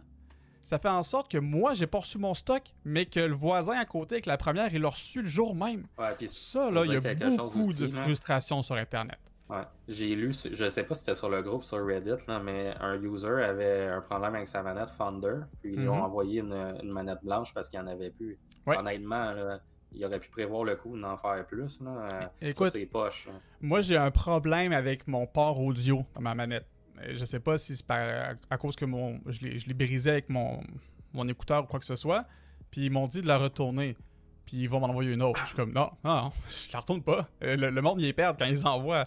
Speaker 1: ça fait en sorte que moi, j'ai pas reçu mon stock, mais que le voisin à côté avec la première, il l'a reçu le jour même. ça, là, il y a beaucoup de frustration sur Internet.
Speaker 2: Ouais. J'ai lu, je sais pas si c'était sur le groupe sur Reddit, là, mais un user avait un problème avec sa manette Founder, puis ils lui ont mhm. envoyé une, manette blanche parce qu'il n'y en avait plus. Honnêtement, il aurait pu prévoir le coup d'en faire plus. Là.
Speaker 1: Écoute,
Speaker 2: c'est poche.
Speaker 1: Moi, j'ai un problème avec mon port audio dans ma manette. Je sais pas si c'est à cause que mon, je l'ai brisé avec mon, mon écouteur ou quoi que ce soit. Puis ils m'ont dit de la retourner. Puis ils vont m'en envoyer une autre. Je suis comme, non, non, je la retourne pas. Euh, le, monde, y est perd quand ils envoient.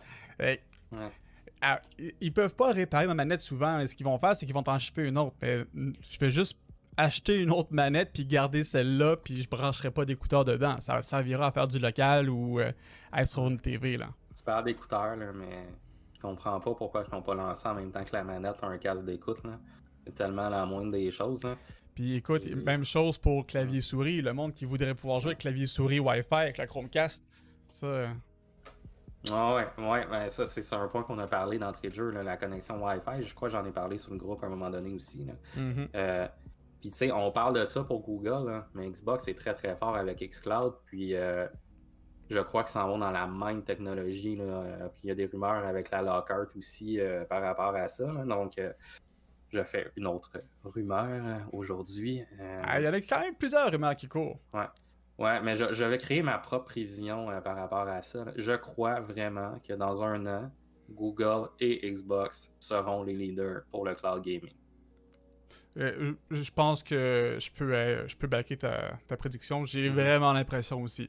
Speaker 1: Ah, ils peuvent pas réparer ma manette souvent. Ce qu'ils vont faire, c'est qu'ils vont t'en shipper une autre. Mais je vais juste acheter une autre manette puis garder celle-là puis je brancherai pas d'écouteurs dedans. Ça servira à faire du local ou euh, être sur une TV là.
Speaker 2: Tu parles d'écouteurs là, mais je comprends pas pourquoi ils n'ont pas lancé en même temps que la manette un casque d'écoute. C'est tellement la moindre des choses.
Speaker 1: Puis écoute, même chose pour clavier souris. Le monde qui voudrait pouvoir jouer avec clavier souris Wi-Fi avec la Chromecast, ça. Euh,
Speaker 2: ah ouais, ouais, ben ça c'est un point qu'on a parlé d'entrée de jeu, la connexion Wi-Fi. Je crois que j'en ai parlé sur le groupe à un moment donné aussi. Mm-hmm. Euh, puis tu sais, on parle de ça pour Google, mais Xbox est très très fort avec Xcloud. Puis euh, je crois que ça va dans la même technologie. Là. Puis il y a des rumeurs avec la Lockhart aussi euh, par rapport à ça. Donc, euh, je fais une autre rumeur euh, aujourd'hui.
Speaker 1: Ah, il y en a quand même plusieurs rumeurs qui courent.
Speaker 2: Ouais. Ouais, mais je, vais créer ma propre prévision par rapport à ça. Je crois vraiment que dans un an, Google et Xbox seront les leaders pour le cloud gaming.
Speaker 1: Euh, je pense que je peux, euh, je peux backer ta, prédiction. J'ai mhm. vraiment l'impression aussi.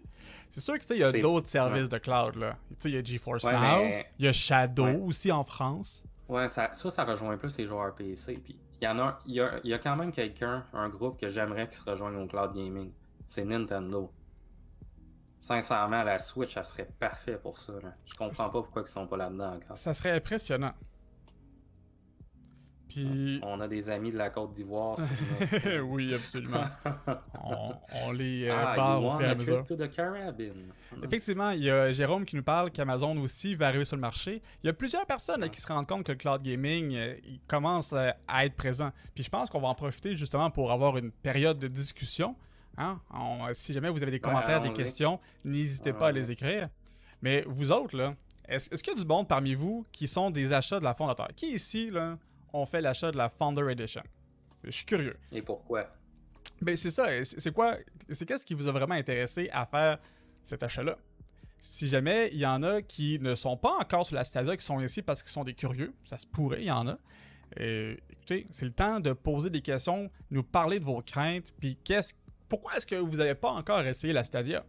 Speaker 1: C'est sûr qu'il y a d'autres services de cloud. Là. Il y a GeForce Now, il y a Shadow aussi en France.
Speaker 2: Ouais, ça, ça, ça rejoint un peu ces joueurs PC. Puis il y en a, il y a, y a quand même quelqu'un, un groupe que j'aimerais qu'il se rejoigne au cloud gaming. C'est Nintendo. Sincèrement, la Switch, ça serait parfait pour ça. Je comprends pas pourquoi ils sont pas là-dedans encore.
Speaker 1: Ça serait impressionnant.
Speaker 2: On a des amis de la Côte d'Ivoire.
Speaker 1: oui, absolument. on, les euh, ah, au fur et à mesure. Effectivement, il y a Jérôme qui nous parle qu'Amazon aussi va arriver sur le marché. Il y a plusieurs personnes qui se rendent compte que le cloud gaming euh, commence euh, à être présent. Puis je pense qu'on va en profiter justement pour avoir une période de discussion. Hein. si jamais vous avez des commentaires, des questions, n'hésitez pas à les écrire. Mais vous autres, là, est-ce qu'il y a du monde parmi vous qui sont des achats de la fondateur? Qui ici, là, on fait l'achat de la Founder Edition. Je suis curieux.
Speaker 2: Et pourquoi?
Speaker 1: Ben c'est ça. C'est quoi? C'est qu'est-ce qui vous a vraiment intéressé à faire cet achat-là? Si jamais il y en a qui ne sont pas encore sur la Stadia, qui sont ici parce qu'ils sont des curieux, ça se pourrait, il y en a. écoutez, c'est le temps de poser des questions, nous parler de vos craintes, puis qu'est-ce, pourquoi est-ce que vous n'avez pas encore essayé la Stadia?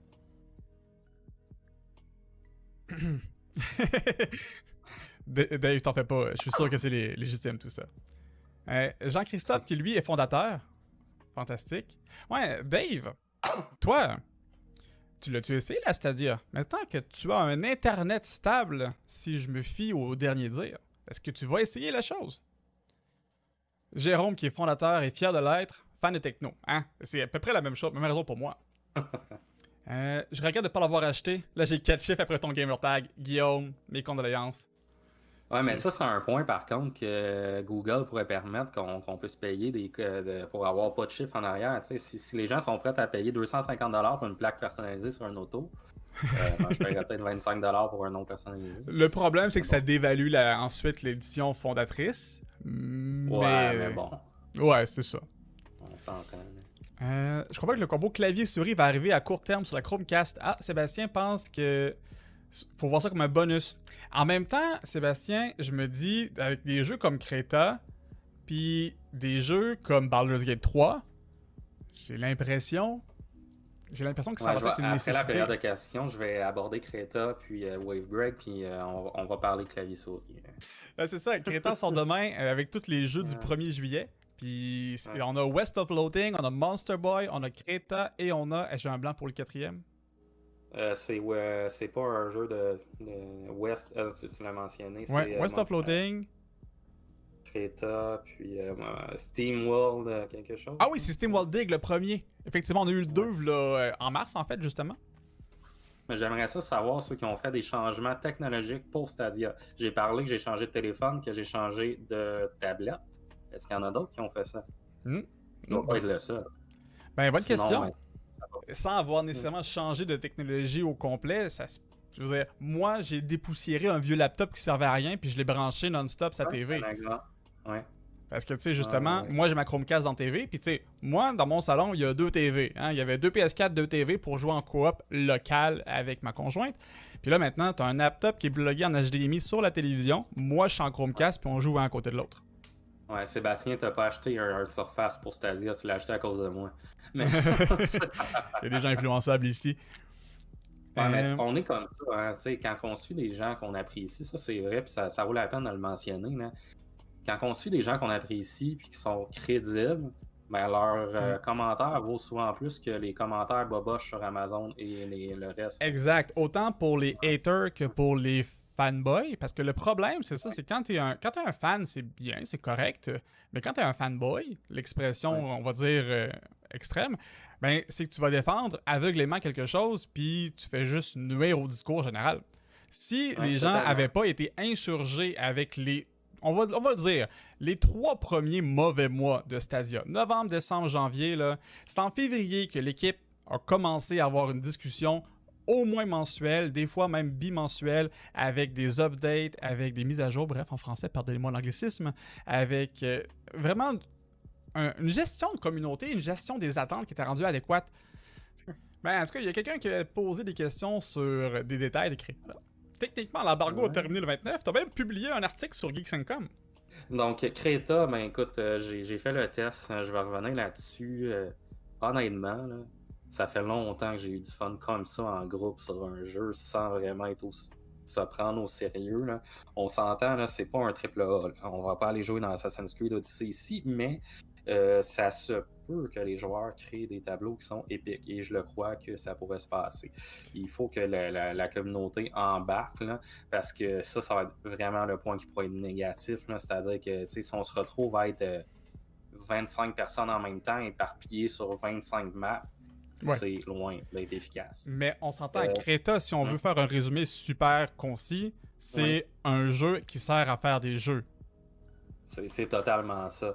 Speaker 1: Dave, t'en fais pas. Je suis sûr que c'est légitime tout ça. Euh, Jean-Christophe, qui lui est fondateur. Fantastique. Ouais, Dave, toi, tu l'as-tu essayé la Stadia? Maintenant que tu as un Internet stable, si je me fie au dernier dire, est-ce que tu vas essayer la chose? Jérôme, qui est fondateur et fier de l'être, fan de techno. Hein? C'est à peu près la même chose, même raison pour moi. Euh, je regrette de ne pas l'avoir acheté. Là, j'ai 4 chiffres après ton gamer tag. Guillaume, mes condoléances.
Speaker 2: Ouais, mais ça, c'est un point, par contre, que Google pourrait permettre qu'on puisse payer des, pour avoir pas de chiffre en arrière. Si, si, les gens sont prêts à payer 250$ pour une plaque personnalisée sur un auto, je paierais peut-être 25$ pour un nom personnalisé.
Speaker 1: Le problème, c'est que ça dévalue ensuite l'édition fondatrice. Mais...
Speaker 2: Ouais, mais bon.
Speaker 1: Ouais, c'est ça.
Speaker 2: On s'entend.
Speaker 1: Euh, je crois pas que le combo clavier-souris va arriver à court terme sur la Chromecast. Ah, Sébastien pense que faut voir ça comme un bonus. En même temps, Sébastien, je me dis, avec des jeux comme Creta, puis des jeux comme Baldur's Gate 3, j'ai l'impression. J'ai l'impression que ça va être une nécessité.
Speaker 2: Après la période de questions, je vais aborder Creta, puis euh, Wave Break, puis euh, on, va parler clavier-souris.
Speaker 1: c'est ça, Creta sort demain avec tous les jeux du 1er juillet. Puis on a West of Loading, on a Monster Boy, on a Creta et on a. J'ai un blanc pour le quatrième.
Speaker 2: Euh, c'est pas un jeu de, West, euh, tu, l'as mentionné.
Speaker 1: Ouais, West of Loading.
Speaker 2: Creta, puis Steam World, quelque chose.
Speaker 1: Ah oui, c'est Steam World Dig, le premier. Effectivement, on a eu le 2 là, en mars, en fait, justement.
Speaker 2: Mais j'aimerais ça savoir ceux qui ont fait des changements technologiques pour Stadia. J'ai parlé que j'ai changé de téléphone, que j'ai changé de tablette. Est-ce qu'il y en a d'autres qui ont fait ça? Doit pas être le seul.
Speaker 1: Ben, bonne question. Ben, Sans avoir nécessairement changé de technologie au complet, ça je veux dire, moi, j'ai dépoussiéré un vieux laptop qui servait à rien, puis je l'ai branché non-stop sa TV.
Speaker 2: Ouais.
Speaker 1: Parce que, tu sais, justement, moi, j'ai ma Chromecast dans TV, puis, tu sais, moi, dans mon salon, il y a deux TV. Hein? Il y avait deux PS4, deux TV pour jouer en coop local avec ma conjointe. Puis là, maintenant, tu as un laptop qui est blogué en HDMI sur la télévision. Moi, je suis en Chromecast, puis on joue un à côté de l'autre.
Speaker 2: Ouais, Sébastien, t'as pas acheté un, Surface pour Stadia, tu l'as acheté à cause de moi. Mais...
Speaker 1: Il y a des gens influençables ici.
Speaker 2: Euh, on est comme ça, hein, quand on suit des gens qu'on apprécie, ça c'est vrai, puis ça, ça, vaut la peine de le mentionner. Quand on suit des gens qu'on apprécie puis qui sont crédibles, ben, leur euh, commentaire vaut souvent plus que les commentaires boboches sur Amazon et le reste.
Speaker 1: Exact. Autant pour les haters que pour les fanboy, parce que le problème, c'est ça, c'est quand tu es un, quand es un fan, c'est bien, c'est correct, mais quand tu es un fanboy, l'expression, on va dire, euh, extrême, ben, c'est que tu vas défendre aveuglément quelque chose, puis tu fais juste nuire au discours général. Si les gens n'avaient pas été insurgés avec les on va, on va le dire, les trois premiers mauvais mois de Stadia, novembre, décembre, janvier, c'est en février que l'équipe a commencé à avoir une discussion au moins mensuel, des fois même bimensuel, avec des updates, avec des mises à jour, bref, en français, pardonnez-moi l'anglicisme, avec euh, vraiment une gestion de communauté, une gestion des attentes qui était rendue adéquate. Ben, est-ce qu'il y a quelqu'un qui a posé des questions sur des détails d'écrit? Techniquement, l'embargo a terminé le 29. Tu as même publié un article sur Geeks.com.
Speaker 2: Donc, Creta, ben écoute, euh, j'ai fait le test. Hein, je vais revenir là-dessus. Euh, honnêtement, là, ça fait longtemps que j'ai eu du fun comme ça en groupe sur un jeu sans vraiment être se prendre au sérieux. Là. On s'entend, là, c'est pas un triple A. On va pas aller jouer dans Assassin's Creed Odyssey ici, mais euh, ça se peut que les joueurs créent des tableaux qui sont épiques. Et je le crois que ça pourrait se passer. Il faut que la, communauté embarque, là, parce que ça, ça va être vraiment le point qui pourrait être négatif. C'est-à-dire que si on se retrouve à être 25 euh, personnes en même temps éparpillées sur 25 maps, c'est loin d'être efficace.
Speaker 1: Mais on s'entend à euh, Creta, si on veut faire un résumé super concis, c'est un jeu qui sert à faire des jeux.
Speaker 2: C'est totalement ça.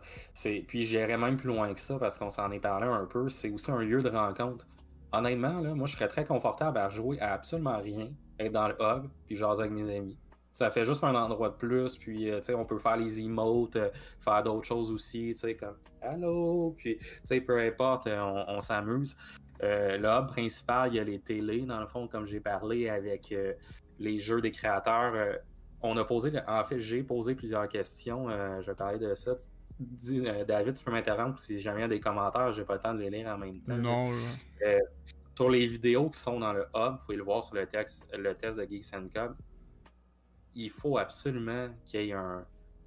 Speaker 2: Puis j'irais même plus loin que ça parce qu'on s'en est parlé un peu. C'est aussi un lieu de rencontre. Honnêtement, là, moi je serais très confortable à jouer à absolument rien, être dans le hub, puis jaser avec mes amis. Ça fait juste un endroit de plus, puis euh, on peut faire les emotes, euh, faire d'autres choses aussi, comme Allô, puis peu importe, on s'amuse. Euh, le hub principal, il y a les télés, dans le fond, comme j'ai parlé avec euh, les jeux des créateurs. Euh, on a posé, en fait, j'ai posé plusieurs questions. je vais parler de ça. David, tu peux m'interrompre si jamais il y a des commentaires, j'ai pas le temps de les lire en même temps.
Speaker 1: Non.
Speaker 2: sur les vidéos qui sont dans le hub, vous pouvez le voir sur le, texte, le test de Geeks Code. Il faut absolument qu'il y ait un,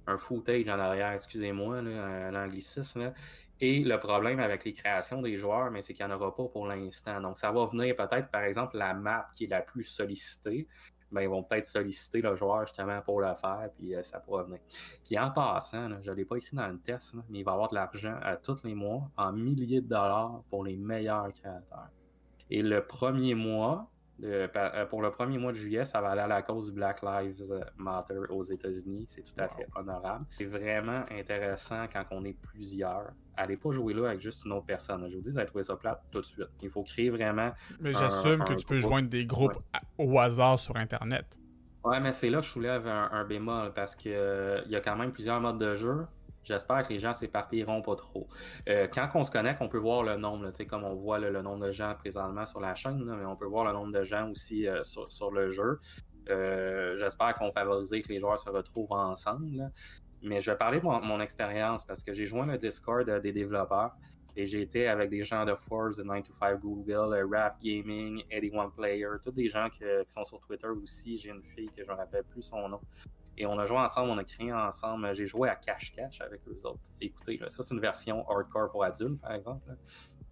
Speaker 2: un footage en arrière, excusez-moi, l'anglicisme. Et le problème avec les créations des joueurs, c'est qu'il n'y en aura pas pour l'instant. Donc, ça va venir peut-être, par exemple, la map qui est la plus sollicitée. Ben, ils vont peut-être solliciter le joueur justement pour le faire, puis euh, ça pourra venir. Puis en passant, je ne l'ai pas écrit dans le test, mais il va y avoir de l'argent à tous les mois, en milliers de dollars pour les meilleurs créateurs. Et le premier mois Euh, pour le premier mois de juillet, ça va aller à la cause du Black Lives Matter aux États-Unis. C'est tout à fait honorable. C'est vraiment intéressant quand on est plusieurs. Allez pas jouer là avec juste une autre personne. Je vous dis, vous allez trouver ça plate tout de suite. Il faut créer vraiment.
Speaker 1: Mais j'assume que tu peux joindre des groupes au hasard sur Internet.
Speaker 2: Ouais, mais c'est là que je soulève un, bémol parce qu'il euh, y a quand même plusieurs modes de jeu. J'espère que les gens s'éparpilleront pas trop. Euh, quand on se connecte, on peut voir le nombre, comme on voit le nombre de gens présentement sur la chaîne, mais on peut voir le nombre de gens aussi euh, sur, le jeu. J'espère qu'on favoriser que les joueurs se retrouvent ensemble. Mais je vais parler de mon, expérience parce que j'ai joint le Discord des développeurs. Et j'ai été avec des gens de Force, de 9 to 5 Google, euh, Raft Gaming, 81 Player, tous des gens qui sont sur Twitter aussi. J'ai une fille que je ne rappelle plus son nom. Et on a joué ensemble, on a créé ensemble. J'ai joué à Cash avec eux autres. Écoutez, ça c'est une version hardcore pour adultes, par exemple.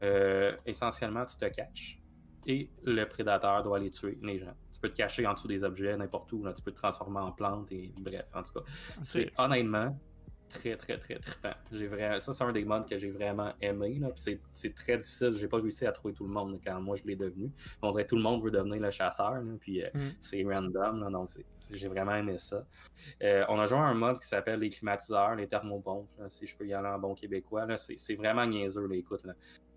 Speaker 2: Euh, essentiellement, tu te caches et le prédateur doit aller tuer les gens. Tu peux te cacher en dessous des objets, n'importe où. Tu peux te transformer en plante et bref, en tout cas. C'est honnêtement, très, très, très trippant. J'ai vraiment... Ça, c'est un des modes que j'ai vraiment aimé. C'est très difficile. J'ai pas réussi à trouver tout le monde quand moi je l'ai devenu. On dirait que tout le monde veut devenir le chasseur. puis euh, mm. c'est random. donc j'ai vraiment aimé ça. Euh, on a joué à un mode qui s'appelle les climatiseurs, les thermopompes. si je peux y aller en bon québécois. C'est vraiment niaiseux. Là, écoute.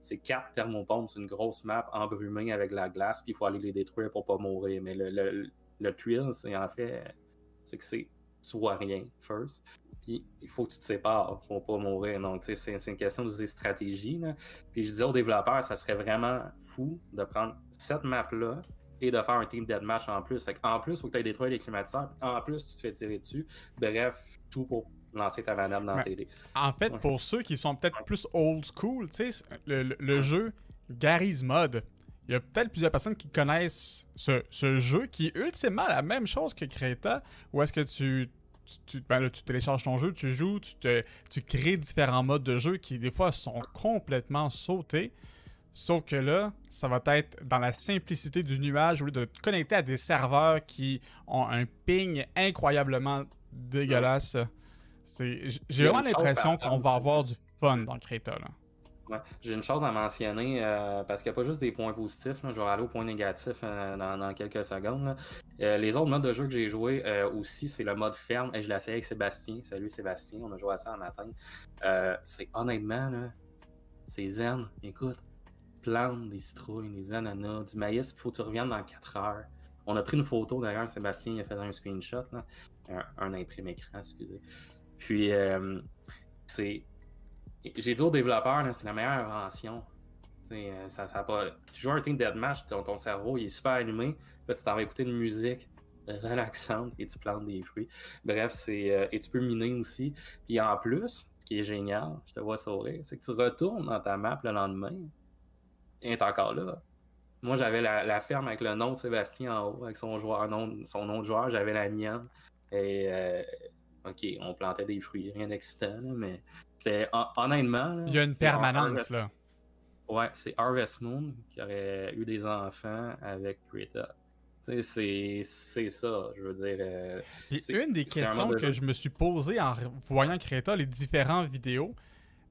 Speaker 2: C'est quatre thermopompes, c'est une grosse map embrumée avec la glace, puis il faut aller les détruire pour pas mourir. Mais le, le, le thrill, c'est en fait, c'est que c'est vois rien, first. Puis il faut que tu te sépares pour pas mourir. Donc, c'est une question de stratégie. Là. Puis je disais aux développeurs, ça serait vraiment fou de prendre cette map-là et de faire un team deathmatch en plus. Fait en plus, il faut que tu aies détruire les climatiseurs. En plus, tu te fais tirer dessus. Bref, tout pour lancer ta manette dans la télé.
Speaker 1: En fait, pour ceux qui sont peut-être plus old school, le, le, jeu Gary's Mod, il y a peut-être plusieurs personnes qui connaissent ce, ce, jeu qui est ultimement la même chose que Creta, où est-ce que tu ben tu, télécharges ton jeu, tu joues, tu, te, tu crées différents modes de jeu qui des fois sont complètement sautés. Sauf que là, ça va être dans la simplicité du nuage, au lieu de te connecter à des serveurs qui ont un ping incroyablement dégueulasse. J'ai vraiment l'impression qu'on va avoir du fun dans Creta. Là.
Speaker 2: J'ai une chose à mentionner euh, parce qu'il n'y a pas juste des points positifs. Je vais aller aux points négatifs euh, dans, quelques secondes. Euh, les autres modes de jeu que j'ai joué aussi, c'est le mode ferme. Et je l'ai essayé avec Sébastien. Salut Sébastien, on a joué à ça en matin. c'est honnêtement, c'est zen. Écoute, plantes, des citrouilles, des ananas, du maïs, il faut que tu reviennes dans 4 heures. On a pris une photo d'ailleurs, Sébastien a fait un screenshot, un, un imprimé écran, excusez. Puis, c'est j'ai dit aux développeurs, c'est la meilleure invention. Euh, ça, ça pas... Tu joues un team deathmatch, ton, ton cerveau il est super allumé, là tu t'en vas écouter une musique relaxante et tu plantes des fruits. Bref, c'est. Euh, et tu peux miner aussi. Puis en plus, ce qui est génial, je te vois sourire, c'est que tu retournes dans ta map le lendemain et est encore là. Moi, j'avais la, ferme avec le nom de Sébastien en haut, avec son, joueur, son nom de joueur, j'avais la mienne. Et euh, OK, on plantait des fruits, rien d'excitant, mais c'est honnêtement.
Speaker 1: Il y a une permanence, là.
Speaker 2: Ouais, c'est Harvest Moon qui aurait eu des enfants avec Greta. C'est ça, je veux dire. Euh,
Speaker 1: une des questions que je me suis posée en voyant Creta, les différentes vidéos,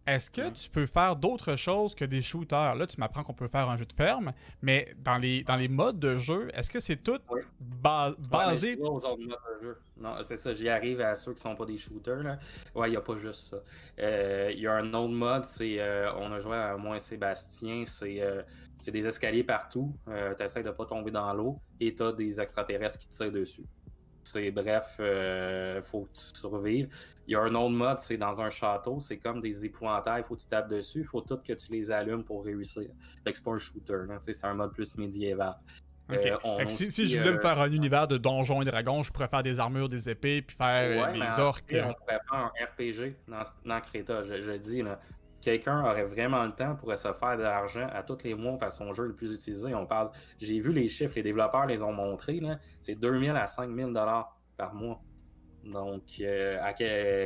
Speaker 1: est-ce que tu peux faire d'autres choses que des shooters? Là, tu m'apprends qu'on peut faire un jeu de ferme, mais dans les, dans les modes de jeu, est-ce que c'est tout basé...
Speaker 2: aux autres modes de jeu. Non, c'est ça, j'y arrive à ceux qui sont pas des shooters. Là. Ouais, il n'y a pas juste ça. Euh, il y a un autre mode, c'est... Euh, on a joué à moi et Sébastien, c'est... Euh, c'est des escaliers partout. tu essaies de pas tomber dans l'eau et tu as des extraterrestres qui te tirent dessus. C'est bref, faut que tu survives. Il y a un autre mode, c'est dans un château, c'est comme des épouvantails, il faut que tu tapes dessus, il faut tout que tu les allumes pour réussir. Fait que c'est pas un shooter, c'est un mode plus médiéval.
Speaker 1: Euh, si, je voulais me euh, faire un univers de donjons et dragons, je pourrais faire des armures, des épées, puis faire euh, des orques.
Speaker 2: on pourrait faire un RPG dans, dans Creta, je, je dis. Là quelqu'un aurait vraiment le temps pour se faire de l'argent à tous les mois par son jeu le plus utilisé. On parle, j'ai vu les chiffres, les développeurs les ont montrés, c'est 2000 à 5000 dollars par mois. Donc, euh,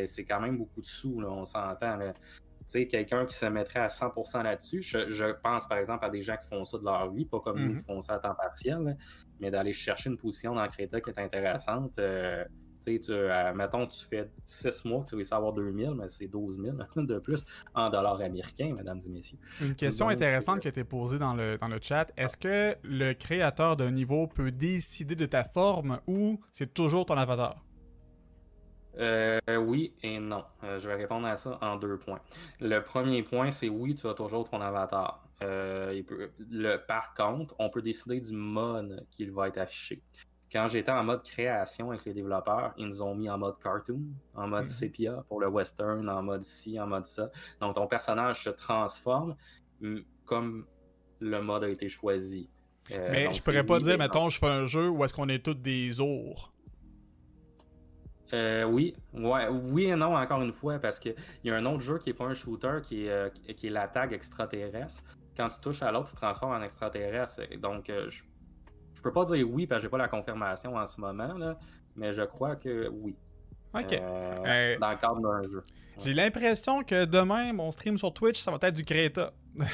Speaker 2: c'est quand même beaucoup de sous, on s'entend. Tu sais, quelqu'un qui se mettrait à 100% là-dessus, je, pense par exemple à des gens qui font ça de leur vie, pas comme nous mm-hmm. qui font ça à temps partiel, mais d'aller chercher une position dans Creta qui est intéressante, euh, Tu, euh, mettons, tu fais 6 mois que tu vas avoir 2000, mais c'est 12 000 de plus en dollars américains, mesdames et messieurs.
Speaker 1: Une question intéressante qui a été posée dans le, dans le chat. Est-ce que le créateur d'un niveau peut décider de ta forme ou c'est toujours ton avatar?
Speaker 2: Euh, oui et non. Euh, je vais répondre à ça en deux points. Le premier point, c'est oui, tu as toujours ton avatar. le, par contre, on peut décider du mode qu'il va être affiché. Quand j'étais en mode création avec les développeurs, ils nous ont mis en mode cartoon, en mode mhm. sépia pour le western, en mode ci, en mode ça. Donc ton personnage se transforme comme le mode a été choisi.
Speaker 1: Euh, Mais je pourrais pas dire, mettons, je fais un jeu où est-ce qu'on est tous des ours.
Speaker 2: Euh, oui, ouais, oui et non encore une fois, parce qu'il y a un autre jeu qui est pas un shooter, qui est, euh, qui est la tag extraterrestre. Quand tu touches à l'autre, tu te transformes en extraterrestre. Donc, je peux pas dire oui parce que j'ai pas la confirmation en ce moment, là, mais je crois que oui.
Speaker 1: Ok.
Speaker 2: Euh, dans le cadre d'un jeu.
Speaker 1: J'ai l'impression que demain, mon stream sur Twitch, ça va être du Creta.
Speaker 2: ben,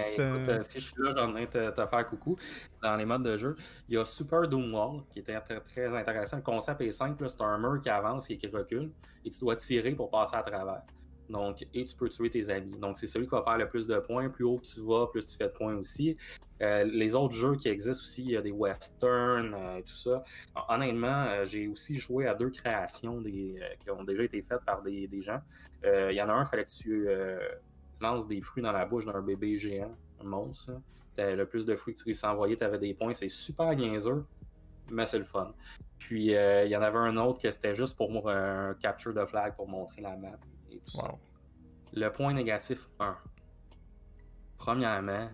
Speaker 2: écoute, euh, si je suis là, j'en ai te, te faire coucou. Dans les modes de jeu, il y a Super Doom Wall, qui est très, très intéressant. Le concept est simple, c'est un mur qui avance et qui recule, et tu dois tirer pour passer à travers. Donc, et tu peux tuer tes amis. Donc, c'est celui qui va faire le plus de points. Plus haut tu vas, plus tu fais de points aussi. Euh, les autres jeux qui existent aussi, il y a des westerns, euh, tout ça. Honnêtement, euh, j'ai aussi joué à deux créations des, qui ont déjà été faites par des, gens. Il y en a un, il fallait que tu lances des fruits dans la bouche d'un bébé géant, un monstre. Le plus de fruits que tu réussis à envoyer, tu avais des points. C'est super niaiseux, mais c'est le fun. Puis, il y en avait un autre que c'était juste pour un capture de flag pour montrer la map. Le point négatif 1. Premièrement,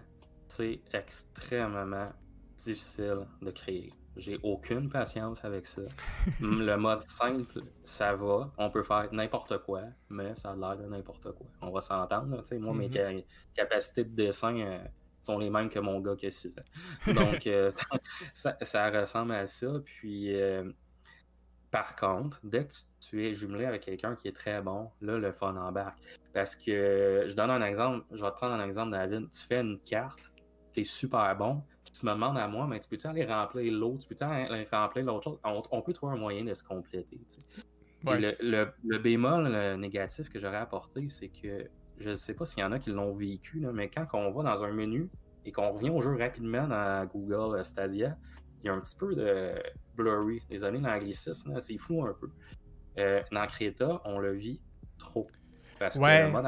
Speaker 2: c'est extrêmement difficile de créer. J'ai aucune patience avec ça. le mode simple, ça va. On peut faire n'importe quoi, mais ça a l'air de n'importe quoi. On va s'entendre. Moi, mes mm-hmm. capacités de dessin euh, sont les mêmes que mon gars qui a 6 ans. Donc, euh, ça, ressemble à ça. Puis, euh, par contre, dès que tu, es jumelé avec quelqu'un qui est très bon, là, le fun embarque. Parce que, je donne un exemple, je vais te prendre un exemple, David. Tu fais une carte, tu es super bon, tu me demandes à moi, mais tu peux-tu aller remplir l'autre, tu peux-tu aller remplir l'autre chose? On, peut trouver un moyen de se compléter. Le, bémol le négatif que j'aurais apporté, c'est que je ne sais pas s'il y en a qui l'ont vécu, mais quand on va dans un menu et qu'on revient au jeu rapidement dans Google Stadia, il y a un petit peu de blurry. Désolé, l'anglicisme, c'est flou un peu. Euh, dans Creta, on le vit trop. Parce que le mode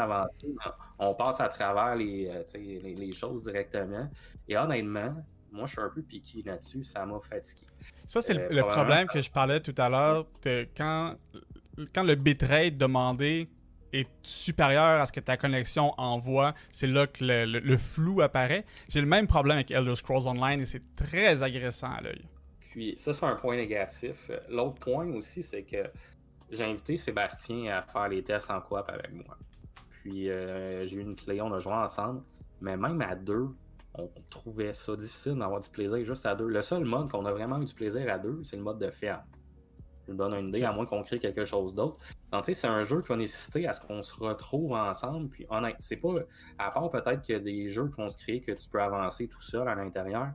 Speaker 2: on passe à travers euh, les, les, choses directement. Et honnêtement, moi, je suis un peu piqué là-dessus. Ça m'a fatigué.
Speaker 1: Ça, c'est le, euh, problème que je parlais tout à l'heure. Quand, quand le bitrate demandé est supérieur à ce que ta connexion envoie, c'est là que le, flou apparaît. J'ai le même problème avec Elder Scrolls Online et c'est très agressant à l'œil.
Speaker 2: Puis ça, c'est un point négatif. L'autre point aussi, c'est que j'ai invité Sébastien à faire les tests en coop avec moi. Puis euh, j'ai eu une clé, on a joué ensemble. Mais même à deux, on trouvait ça difficile d'avoir du plaisir juste à deux. Le seul mode qu'on a vraiment eu du plaisir à deux, c'est le mode de ferme. Je me donne une idée, à moins qu'on crée quelque chose d'autre. Donc, tu sais, c'est un jeu qui va nécessiter à ce qu'on se retrouve ensemble. Puis, honnête, c'est pas. À part peut-être a des jeux qui vont se créer que tu peux avancer tout seul à l'intérieur,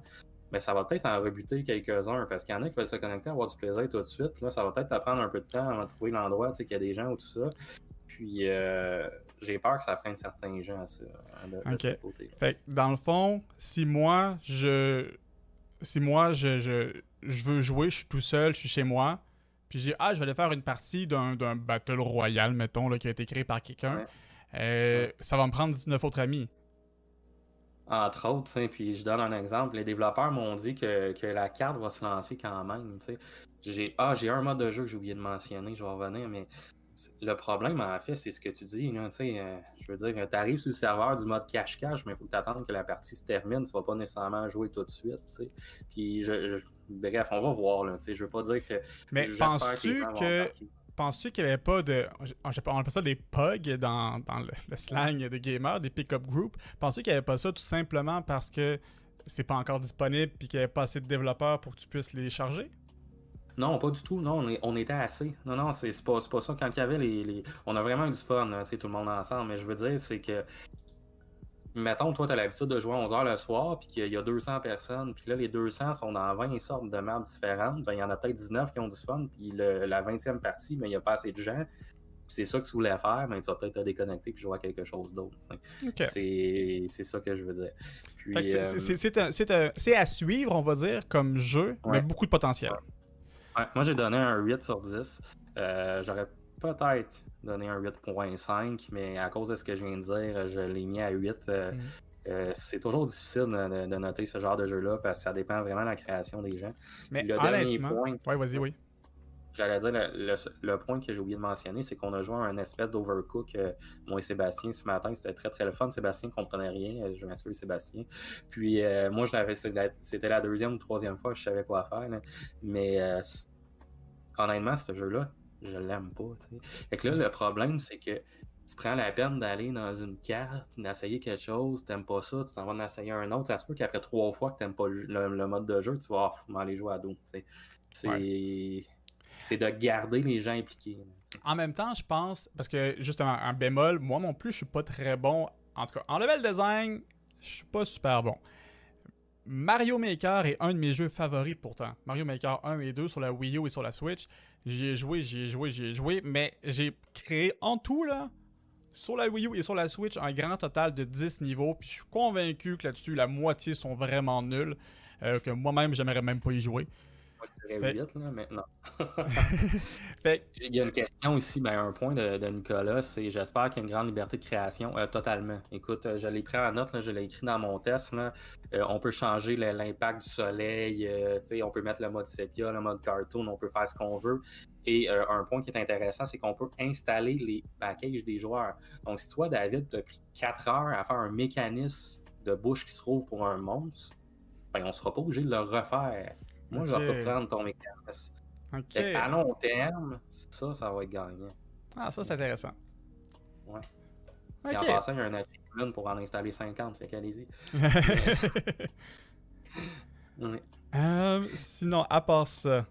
Speaker 2: mais ça va peut-être en rebuter quelques-uns parce qu'il y en a qui veulent se connecter, avoir du plaisir tout de suite. Là, ça va peut-être prendre un peu de temps avant de trouver l'endroit, tu sais, qu'il y a des gens ou tout ça. Puis, euh, j'ai peur que ça freine certains gens ça, de, ce côté.
Speaker 1: Fait dans le fond, si moi, je. Si moi, je, je, je veux jouer, je suis tout seul, je suis chez moi, puis j'ai ah, je vais aller faire une partie d'un Battle Royale, mettons, là, qui a été créé par quelqu'un. Euh, ça va me prendre 19 autres amis.
Speaker 2: Entre autres, puis je donne un exemple. Les développeurs m'ont dit que, que, la carte va se lancer quand même. J'ai ah, j'ai un mode de jeu que j'ai oublié de mentionner, je vais revenir, mais le problème, en fait, c'est ce que tu dis. Là, euh, je veux dire, tu arrives sur le serveur du mode cache-cache, mais il faut t'attendre que la partie se termine. Tu vas pas nécessairement jouer tout de suite. Puis je, bref, on va voir. Là, je veux pas dire que.
Speaker 1: Mais penses-tu que. Penses-tu qu'il n'y avait pas de. On appelle ça des PUG dans, dans le, slang des gamers, des pick-up groups? Penses-tu qu'il n'y avait pas ça tout simplement parce que c'est pas encore disponible et qu'il n'y avait pas assez de développeurs pour que tu puisses les charger?
Speaker 2: Non, pas du tout. Non, on, était assez. Non, non, c'est pas, pas ça. Quand il y avait les, On a vraiment eu du fun, tout le monde ensemble. Mais je veux dire, c'est que mettons, toi, tu as l'habitude de jouer à 11h le soir, puis qu'il y a 200 personnes, puis là, les 200 sont dans 20 sortes de maps différentes. Ben, il y en a peut-être 19 qui ont du fun, puis la 20e partie, mais ben, il n'y a pas assez de gens. c'est ça que tu voulais faire, mais ben, tu vas peut-être te déconnecter puis jouer à quelque chose d'autre. C'est ça que je veux dire.
Speaker 1: Euh, c'est à suivre, on va dire, comme jeu, mais beaucoup de potentiel.
Speaker 2: moi, j'ai donné un 8 sur 10. Euh, j'aurais peut-être donné un 8.5, mais à cause de ce que je viens de dire, je l'ai mis à 8. Euh, mm. euh, c'est toujours difficile de, noter ce genre de jeu-là parce que ça dépend vraiment de la création des gens.
Speaker 1: Mais le dernier point. Ouais, vas-y, oui.
Speaker 2: J'allais dire, le, point que j'ai oublié de mentionner, c'est qu'on a joué à un espèce d'overcook, euh, moi et Sébastien, ce matin. C'était très très le fun. Sébastien ne comprenait rien. Je m'excuse, Sébastien. Puis moi, je l'avais, c'était la deuxième ou troisième fois que je savais quoi faire. Mais honnêtement, ce jeu-là, je l'aime pas. T'sais. Fait que là, le problème, c'est que tu prends la peine d'aller dans une carte, d'essayer quelque chose, t'aimes pas ça, tu t'en vas en essayer un autre. Ça se peut qu'après trois fois que t'aimes pas le, mode de jeu, tu vas oh, aller jouer à dos. C'est de garder les gens impliqués.
Speaker 1: En même temps, je pense, parce que justement, un bémol, moi non plus, je suis pas très bon. En tout cas, en level design, je suis pas super bon. Mario Maker est un de mes jeux favoris pourtant. Mario Maker 1 et 2 sur la Wii U et sur la Switch. J'y ai joué, j'y ai joué, j'y ai joué, mais j'ai créé en tout, là, sur la Wii U et sur la Switch, un grand total de 10 niveaux. Puis je suis convaincu que là-dessus, la moitié sont vraiment nuls. Euh, que moi-même, j'aimerais même pas y jouer
Speaker 2: maintenant. Il y a une question ici, ben, un point de, Nicolas, c'est j'espère qu'il y a une grande liberté de création. Euh, totalement. Écoute, euh, je l'ai pris en note, je l'ai écrit dans mon test. Euh, on peut changer l'impact du soleil, on peut mettre le mode sepia, le mode cartoon, on peut faire ce qu'on veut. Et un point qui est intéressant, c'est qu'on peut installer les packages des joueurs. Donc, si toi, David, tu as pris 4 heures à faire un mécanisme de bouche qui se trouve pour un monstre, ben, on ne sera pas obligé de le refaire. Moi, je vais pas prendre ton mécanisme. À long terme, ça, ça va être gagnant.
Speaker 1: Ah, ça, c'est intéressant.
Speaker 2: Ouais. Et en passant, il y a un achievement pour en installer 50, fait qu'allez-y.
Speaker 1: Euh, sinon, à part ça.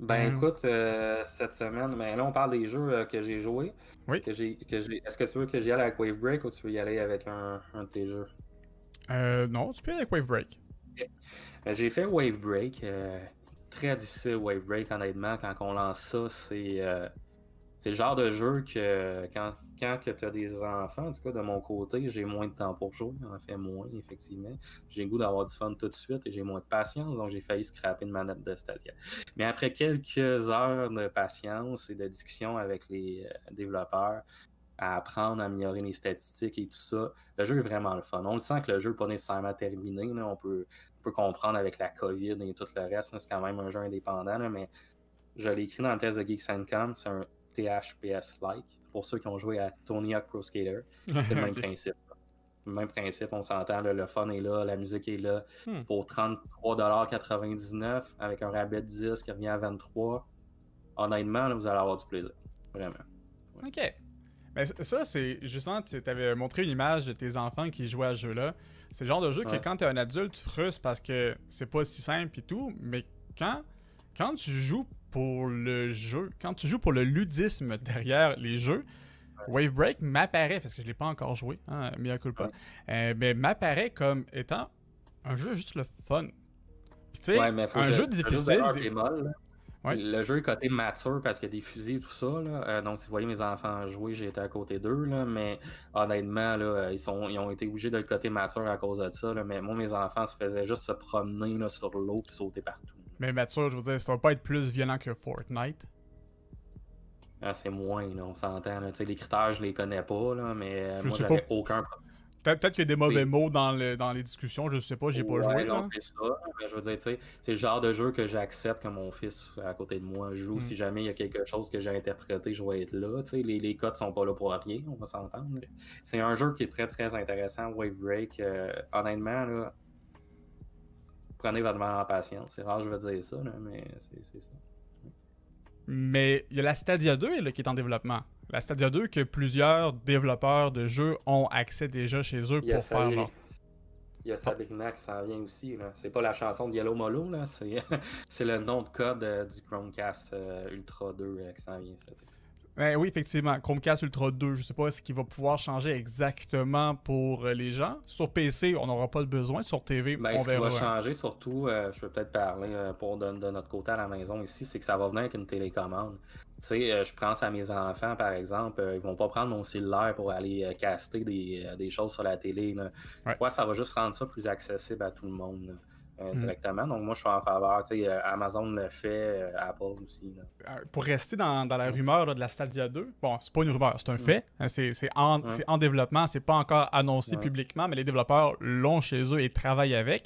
Speaker 2: Ben euh, écoute, euh, cette semaine, ben là on parle des jeux que j'ai joués.
Speaker 1: Oui.
Speaker 2: Que j'ai, que Est-ce que tu veux que j'y aille avec Wave Break ou tu veux y aller avec un, un de tes jeux?
Speaker 1: non, tu peux y aller avec Wave Break.
Speaker 2: Ben, j'ai fait Wave Break. Euh, très difficile Wave Break, honnêtement. Quand on lance ça, c'est euh, c'est le genre de jeu que quand, quand tu as des enfants, en tout cas de mon côté, j'ai moins de temps pour jouer. En fait, moins, effectivement. J'ai le goût d'avoir du fun tout de suite et j'ai moins de patience, donc j'ai failli scraper une manette de Stadia. Mais après quelques heures de patience et de discussion avec les euh, développeurs, à apprendre, à améliorer les statistiques et tout ça. Le jeu est vraiment le fun. On le sent que le jeu n'est pas nécessairement terminé. On, peut, peut, comprendre avec la COVID et tout le reste. C'est quand même un jeu indépendant, mais je l'ai écrit dans le test de Geeks C'est un THPS-like. Pour ceux qui ont joué à Tony Hawk Pro Skater, c'est le même principe. Le même principe, on s'entend, le fun est là, la musique est là. Hmm. Pour 33,99$ avec un rabais de 10 qui revient à 23$, honnêtement, vous allez avoir du plaisir. Vraiment.
Speaker 1: OK. Mais ça, c'est justement, tu avais montré une image de tes enfants qui jouaient à ce jeu-là. C'est le genre de jeu que quand tu es un adulte, tu frustres parce que c'est pas si simple et tout. Mais quand, quand tu joues pour le jeu, quand tu joues pour le ludisme derrière les jeux, Wave Break m'apparaît, parce que je l'ai pas encore joué, hein, mea culpa, euh, mais m'apparaît comme étant un jeu juste le fun. Puis tu sais, un jeu difficile.
Speaker 2: Le jeu est côté mature parce qu'il y a des fusils et tout ça. Euh, donc, si vous voyez mes enfants jouer, j'ai été à côté d'eux. Mais honnêtement, là, ils, sont, ils ont été obligés de le côté mature à cause de ça. Mais moi, mes enfants se faisaient juste se promener là, sur l'eau et sauter partout.
Speaker 1: Mais mature, je veux dire, ça va pas être plus violent que Fortnite.
Speaker 2: Ah, c'est moins, là, on s'entend. Les critères, je les connais pas, là, mais euh, moi, j'avais aucun problème.
Speaker 1: Peut-être qu'il y a des mauvais mots dans, le, dans les discussions, je sais pas, j'ai pas joué.
Speaker 2: C'est ça, mais je veux dire, c'est le genre de jeu que j'accepte que mon fils à côté de moi joue. Hmm. Si jamais il y a quelque chose que j'ai interprété, je vais être là. Les, les codes sont pas là pour rien, on va s'entendre. C'est un jeu qui est très très intéressant, Wave Break. Euh, honnêtement, là, prenez votre mal en patience. C'est rare, je veux dire ça, mais c'est ça.
Speaker 1: Mais il y a la Stadia 2 là, qui est en développement. La Stadia 2 que plusieurs développeurs de jeux ont accès déjà chez eux pour faire leur...
Speaker 2: Il y a Sabrina qui s'en vient aussi. C'est pas la chanson de Yellow Molo, là. C'est, le nom de code euh, du Chromecast euh, Ultra 2 euh, qui s'en vient.
Speaker 1: Ben oui, effectivement. Chromecast Ultra 2, je sais pas ce qui va pouvoir changer exactement pour les gens. Sur PC, on n'aura pas de besoin. Sur TV,
Speaker 2: Ben,
Speaker 1: on
Speaker 2: ce qui
Speaker 1: verra.
Speaker 2: va changer, surtout, je vais peut-être parler pour de, de notre côté à la maison ici, c'est que ça va venir avec une télécommande. Tu sais, euh, je pense à mes enfants, par exemple, euh, ils vont pas prendre mon cellulaire pour aller euh, caster des, des choses sur la télé. là.
Speaker 1: Ouais.
Speaker 2: crois que ça va juste rendre ça plus accessible à tout le monde là, euh,
Speaker 1: Mm.
Speaker 2: directement. Donc, moi, je suis en faveur. Euh, Amazon le fait, euh, Apple aussi. là.
Speaker 1: Pour rester dans, dans la rumeur là, de la Stadia 2, bon, c'est pas une rumeur, c'est un fait. Hein, C'est en, en développement, c'est pas encore annoncé publiquement, mais les développeurs l'ont chez eux et travaillent avec.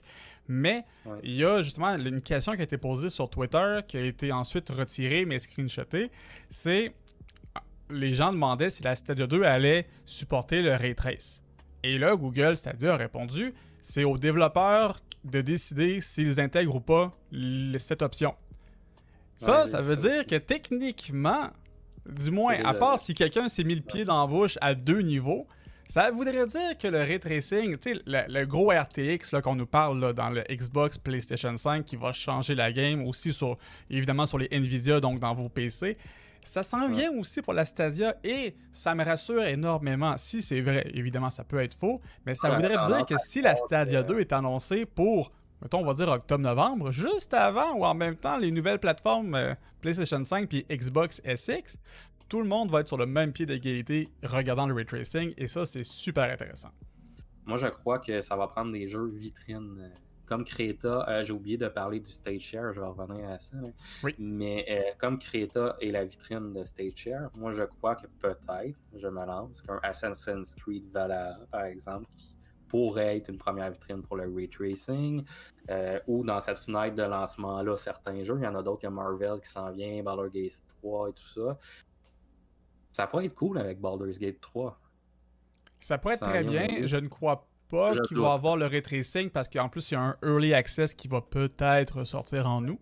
Speaker 1: Mais
Speaker 2: Ouais.
Speaker 1: il y a justement une question qui a été posée sur Twitter, qui a été ensuite retirée, mais screenshotée. C'est les gens demandaient si la Stadia 2 allait supporter le ray trace. Et là, Google Stadia a répondu c'est aux développeurs de décider s'ils intègrent ou pas cette option. Ça,
Speaker 2: Ouais,
Speaker 1: ça veut
Speaker 2: ça
Speaker 1: dire que techniquement, du moins, à part si quelqu'un s'est mis le pied dans la bouche à deux niveaux, ça voudrait dire que le ray tracing, tu sais, le, le gros RTX qu'on nous parle là, dans le Xbox, PlayStation 5 qui va changer la game, aussi sur, évidemment sur les Nvidia, donc dans vos PC, ça s'en
Speaker 2: Ouais.
Speaker 1: vient aussi pour la Stadia et ça me rassure énormément. Si c'est vrai, évidemment, ça peut être faux, mais ça
Speaker 2: Ouais,
Speaker 1: voudrait dire que si la Stadia
Speaker 2: que-
Speaker 1: 2 est annoncée pour, mettons, on va dire octobre-novembre, juste avant ou en même temps les nouvelles plateformes euh, PlayStation 5 puis Xbox SX, tout le monde va être sur le même pied d'égalité regardant le ray tracing et ça, c'est super intéressant.
Speaker 2: Moi, je crois que ça va prendre des jeux vitrines. euh, Comme Creta, euh, j'ai oublié de parler du Stage Share, je vais revenir à ça. là.
Speaker 1: Oui.
Speaker 2: Mais euh, comme Creta est la vitrine de Stage Share, moi je crois que peut-être, je me lance, qu'un Assassin's Creed Valhalla, par exemple, qui pourrait être une première vitrine pour le ray tracing, euh, ou dans cette fenêtre de lancement-là, certains jeux. Il y en a d'autres, il y a Marvel qui s'en vient, Baldur's Gate 3 et tout ça. Ça pourrait être cool avec Baldur's Gate 3.
Speaker 1: Ça pourrait être très bien.
Speaker 2: de-
Speaker 1: Je ne crois pas qu'il va avoir le ray tracing parce qu'en plus, il y a un early access qui va peut-être sortir en nous.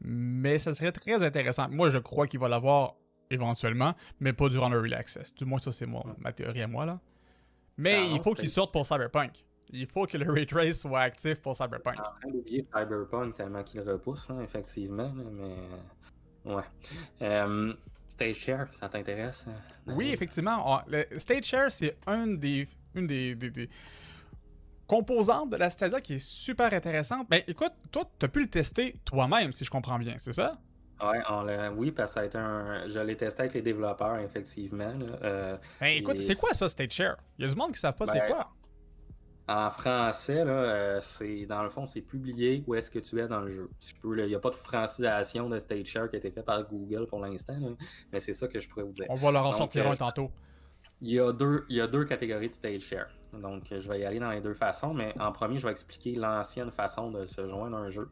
Speaker 1: Mais ça serait très intéressant. Moi, je crois qu'il va l'avoir éventuellement, mais pas durant le early access. Du moins, ça, c'est ma théorie à moi. là. Mais
Speaker 2: Ah,
Speaker 1: il faut qu'il sorte pour Cyberpunk. Il faut que le ray trace soit actif pour Cyberpunk.
Speaker 2: en train d'oublier Cyberpunk tellement qu'il repousse, hein, effectivement, mais ouais. Euh, Stage Share, ça t'intéresse? euh,
Speaker 1: Oui, effectivement. on- le Stage Share, c'est une des, une des, des- des composantes de la Stadia qui est super intéressante. Ben écoute, toi, tu as pu le tester toi-même, si je comprends bien, c'est ça?
Speaker 2: Ouais, on oui, parce que ça a été un. Je l'ai testé avec les développeurs, effectivement. là. Euh,
Speaker 1: Ben écoute,
Speaker 2: Et
Speaker 1: c'est quoi ça, Stage Share? Il y a du monde qui ne savent pas c'est
Speaker 2: Ben,
Speaker 1: quoi.
Speaker 2: En français, là, euh, c'est dans le fond, c'est publié où est-ce que tu es dans le jeu. Si je peux, là, Il n'y a pas de francisation de Stage Share qui a été fait par Google pour l'instant, là, mais c'est ça que je pourrais vous dire.
Speaker 1: On va leur en
Speaker 2: donc,
Speaker 1: sortir
Speaker 2: euh,
Speaker 1: un tantôt.
Speaker 2: Il y, a deux, il y a deux catégories de stage share. Donc, je vais y aller dans les deux façons, mais en premier, je vais expliquer l'ancienne façon de se joindre à un jeu.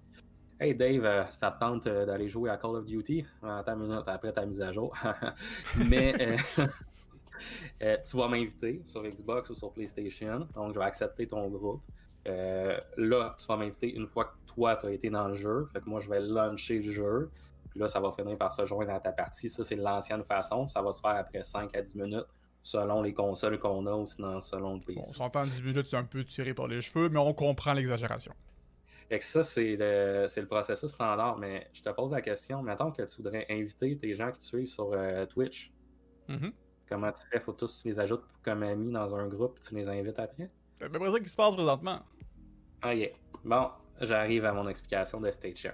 Speaker 2: Hey Dave, euh, ça te tente d'aller jouer à Call of Duty? Attends une minute après ta mise à jour. mais euh, euh, tu vas m'inviter sur Xbox ou sur PlayStation. Donc, je vais accepter ton groupe. Euh, là, tu vas m'inviter une fois que toi, tu as été dans le jeu. Fait que moi, je vais lancer le jeu. Puis là, ça va finir par se joindre à ta partie. Ça, c'est l'ancienne façon. Ça va se faire après 5 à 10 minutes selon les consoles qu'on a ou sinon selon le.
Speaker 1: Bon, on s'entend 10 minutes, c'est un peu tiré par les cheveux, mais on comprend l'exagération.
Speaker 2: Fait que ça, c'est le, processus standard. Mais je te pose la question, mettons que tu voudrais inviter tes gens qui te suivent sur euh, Twitch.
Speaker 1: Mhm.
Speaker 2: Comment tu fais? Faut tous tu les ajoutes comme amis dans un groupe tu les invites après?
Speaker 1: C'est à peu près ça qui se passe présentement.
Speaker 2: Ok. Bon, j'arrive à mon explication de Stage.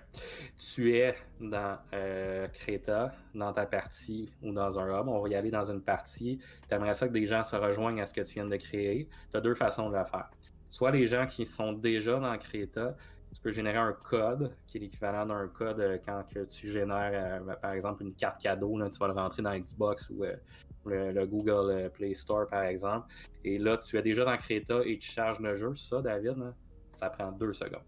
Speaker 2: Tu es dans euh, Creta, dans ta partie ou dans un hub. On va y aller dans une partie. Tu aimerais ça que des gens se rejoignent à ce que tu viens de créer. Tu as deux façons de le faire. Soit les gens qui sont déjà dans Creta, tu peux générer un code qui est l'équivalent d'un code euh, quand que tu génères, euh, par exemple, une carte cadeau. Là, tu vas le rentrer dans Xbox ou euh, le, le Google euh, Play Store, par exemple. Et là, tu es déjà dans Creta et tu charges le jeu. Ça, David, ça prend deux secondes.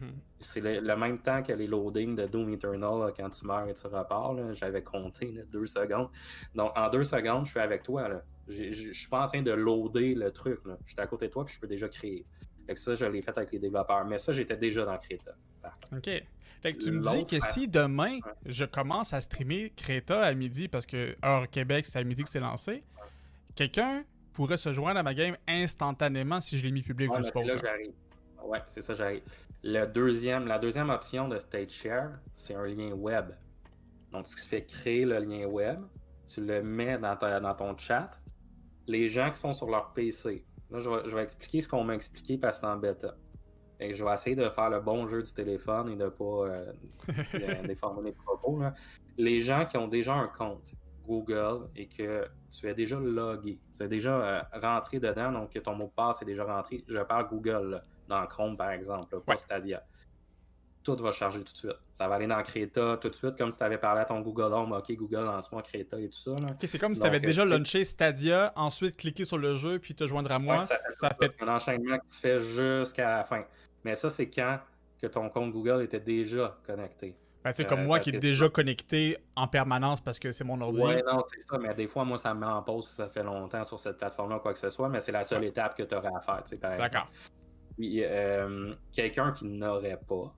Speaker 1: Mhm.
Speaker 2: C'est le, le même temps que les loadings de Doom Eternal là, quand tu meurs et tu repars. J'avais compté là, deux secondes. Donc en deux secondes, je suis avec toi. là. Je suis pas en train de loader le truc. Je suis à côté de toi puis je peux déjà créer. Fait que ça, je l'ai fait avec les développeurs. Mais ça, j'étais déjà dans Creta.
Speaker 1: OK. Fait que tu me dis que si demain, je commence à streamer Creta à midi, parce que heure Québec, c'est à midi que c'est lancé, quelqu'un pourrait se joindre à ma game instantanément si je l'ai mis public, je
Speaker 2: là que j'arrive. Ouais, c'est ça, j'arrive. Le deuxième, la deuxième option de Stage Share, c'est un lien web. Donc, qui fait créer le lien web. tu le mets dans, dans ton chat. Les gens qui sont sur leur PC, là, je vais, expliquer ce qu'on m'a expliqué parce que c'est en bêta. Et je vais essayer de faire le bon jeu du téléphone et de ne pas euh, déformer les propos. Les gens qui ont déjà un compte Google et que tu es déjà logué, tu es déjà euh, rentré dedans, donc que ton mot de passe est déjà rentré. Je parle Google, dans Chrome par exemple, pas Stadia tout va charger tout de suite. Ça va aller dans Creta tout de suite, comme si tu avais parlé à ton Google Home. OK, Google, lance-moi Creta et tout ça.
Speaker 1: OK, c'est comme si tu avais déjà launché Stadia, ensuite cliqué sur le jeu, puis te joindre à moi.
Speaker 2: ça, fait, un enchaînement que tu fais jusqu'à la fin. Mais ça, c'est quand que ton compte Google était déjà connecté.
Speaker 1: Ben, c'est comme euh, moi qui est déjà connecté en permanence parce que c'est mon ordi.
Speaker 2: Oui, non, c'est ça. Mais des fois, moi, ça me met en pause si ça fait longtemps sur cette plateforme-là, quoi que ce soit. Mais c'est la seule étape que tu aurais à faire.
Speaker 1: D'accord.
Speaker 2: Puis, euh, quelqu'un qui n'aurait pas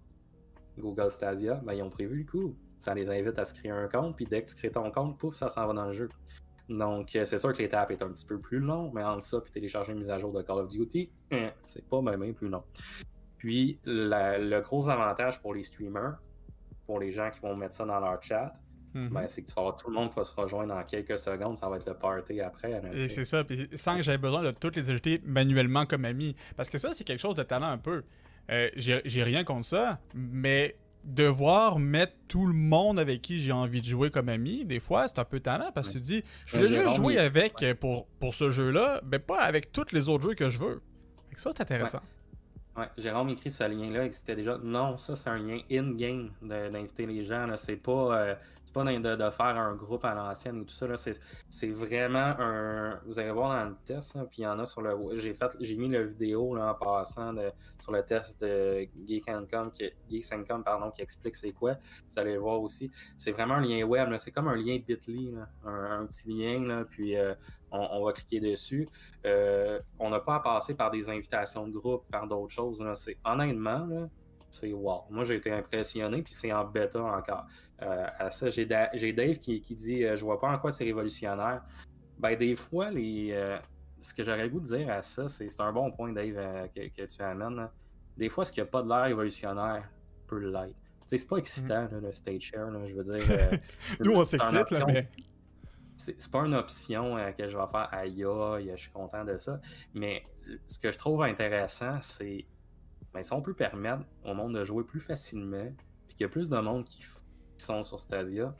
Speaker 2: Google Stadia, ben, ils ont prévu le coup. Ça les invite à se créer un compte, puis dès que tu crées ton compte, pouf, ça s'en va dans le jeu. Donc, euh, c'est sûr que l'étape est un petit peu plus long, mais entre ça puis télécharger une mise à jour de Call of Duty, hein, c'est pas même plus long. Puis, le gros avantage pour les streamers, pour les gens qui vont mettre ça dans leur chat, mhm. ben, c'est que tu vas avoir tout le monde qui va se rejoindre dans quelques secondes, ça va être le party après.
Speaker 1: Et c'est ça, puis sans que j'aie besoin de toutes les ajouter manuellement comme ami. Parce que ça, c'est quelque chose de talent un peu. Euh, j'ai rien contre ça, mais devoir mettre tout le monde avec qui j'ai envie de jouer comme ami, des fois, c'est un peu talent parce que tu dis, je veux juste jouer avec pour, pour ce jeu-là, mais pas avec tous les autres jeux que je veux. ça, c'est intéressant.
Speaker 2: Ouais, Jérôme écrit ce lien-là et c'était déjà. Non, ça, c'est un lien in-game d'inviter les gens. C'est pas, euh, pas de, faire un groupe à l'ancienne et tout ça. C'est vraiment un. Vous allez voir dans le test, puis il y en a sur le. J'ai fait j'ai mis la vidéo là, en passant sur le test de Geek qui, pardon, qui explique c'est quoi. Vous allez le voir aussi. C'est vraiment un lien web. C'est comme un lien Bitly, un, petit lien, là, puis euh, on, va cliquer dessus. Euh, on n'a pas à passer par des invitations de groupe, par d'autres choses. C'est honnêtement, c'est wow. Moi, j'ai été impressionné, puis c'est en bêta encore. Euh, à ça, j'ai, Dave qui, dit euh, Je vois pas en quoi c'est révolutionnaire. Ben, des fois, les, ce que j'aurais le goût de dire à ça, c'est, c'est un bon point, Dave, que, tu amènes. Des fois, ce qui n'a pas de l'air révolutionnaire peut l'être. C'est pas excitant, mm. le stage share, je veux dire.
Speaker 1: Nous, on s'excite, là, mais
Speaker 2: c'est pas une option euh, que je vais faire aïe aïe, je suis content de ça. Mais ce que je trouve intéressant, c'est ben, si on peut permettre au monde de jouer plus facilement, puis qu'il y a plus de monde qui, sont sur Stadia,